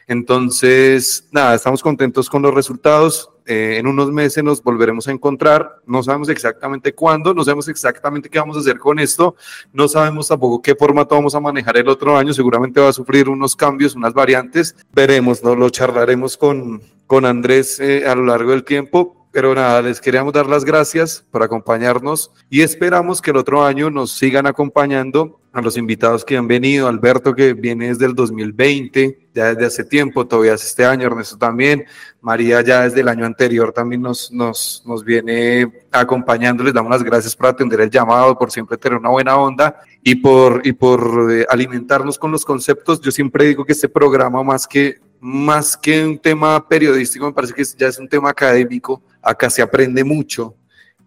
Entonces, nada, estamos contentos con los resultados. Eh, en unos meses nos volveremos a encontrar. No sabemos exactamente cuándo, no sabemos exactamente qué vamos a hacer con esto. No sabemos tampoco qué formato vamos a manejar el otro año. Seguramente va a sufrir unos cambios, unas variantes. Veremos, ¿no? lo charlaremos con, con Andrés eh, a lo largo del tiempo. Pero nada, les queríamos dar las gracias por acompañarnos y esperamos que el otro año nos sigan acompañando a los invitados que han venido, Alberto que viene desde el 2020, ya desde hace tiempo, todavía este año, Ernesto también, María ya desde el año anterior también nos, nos, nos viene acompañando, les damos las gracias por atender el llamado, por siempre tener una buena onda y por, y por eh, alimentarnos con los conceptos. Yo siempre digo que este programa más que, más que un tema periodístico, me parece que ya es un tema académico, acá se aprende mucho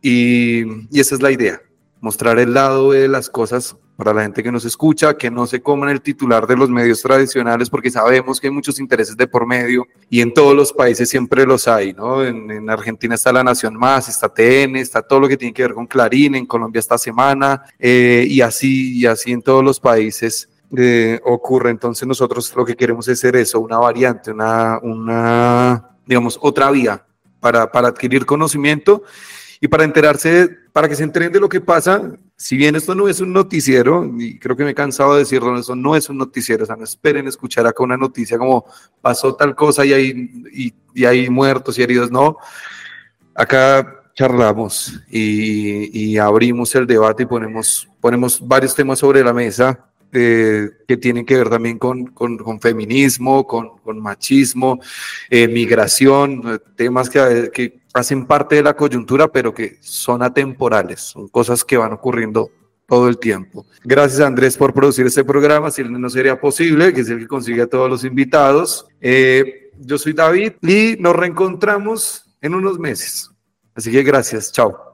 y, y esa es la idea, mostrar el lado de las cosas para la gente que nos escucha, que no se coman el titular de los medios tradicionales, porque sabemos que hay muchos intereses de por medio y en todos los países siempre los hay, ¿no? En, Argentina está La Nación Más, está TN, está todo lo que tiene que ver con Clarín, en Colombia esta semana, eh, y así, y así en todos los países. Eh, ocurre. Entonces nosotros lo que queremos es ser eso, una variante, una, una digamos, otra vía para, para adquirir conocimiento y para enterarse, para que se enteren de lo que pasa si bien esto no es un noticiero, y creo que me he cansado de decirlo, eso no es un noticiero, o sea, no esperen escuchar acá una noticia como pasó tal cosa y hay, y, hay muertos y heridos, no. Acá charlamos y, abrimos el debate y ponemos, ponemos varios temas sobre la mesa eh, que tienen que ver también con, con, feminismo, con, con machismo, eh, migración, temas que, que hacen parte de la coyuntura, pero que son atemporales, son cosas que van ocurriendo todo el tiempo. Gracias Andrés por producir este programa, si no sería posible, que es el que consigue a todos los invitados. Eh, yo soy David y nos reencontramos en unos meses. Así que gracias, chao.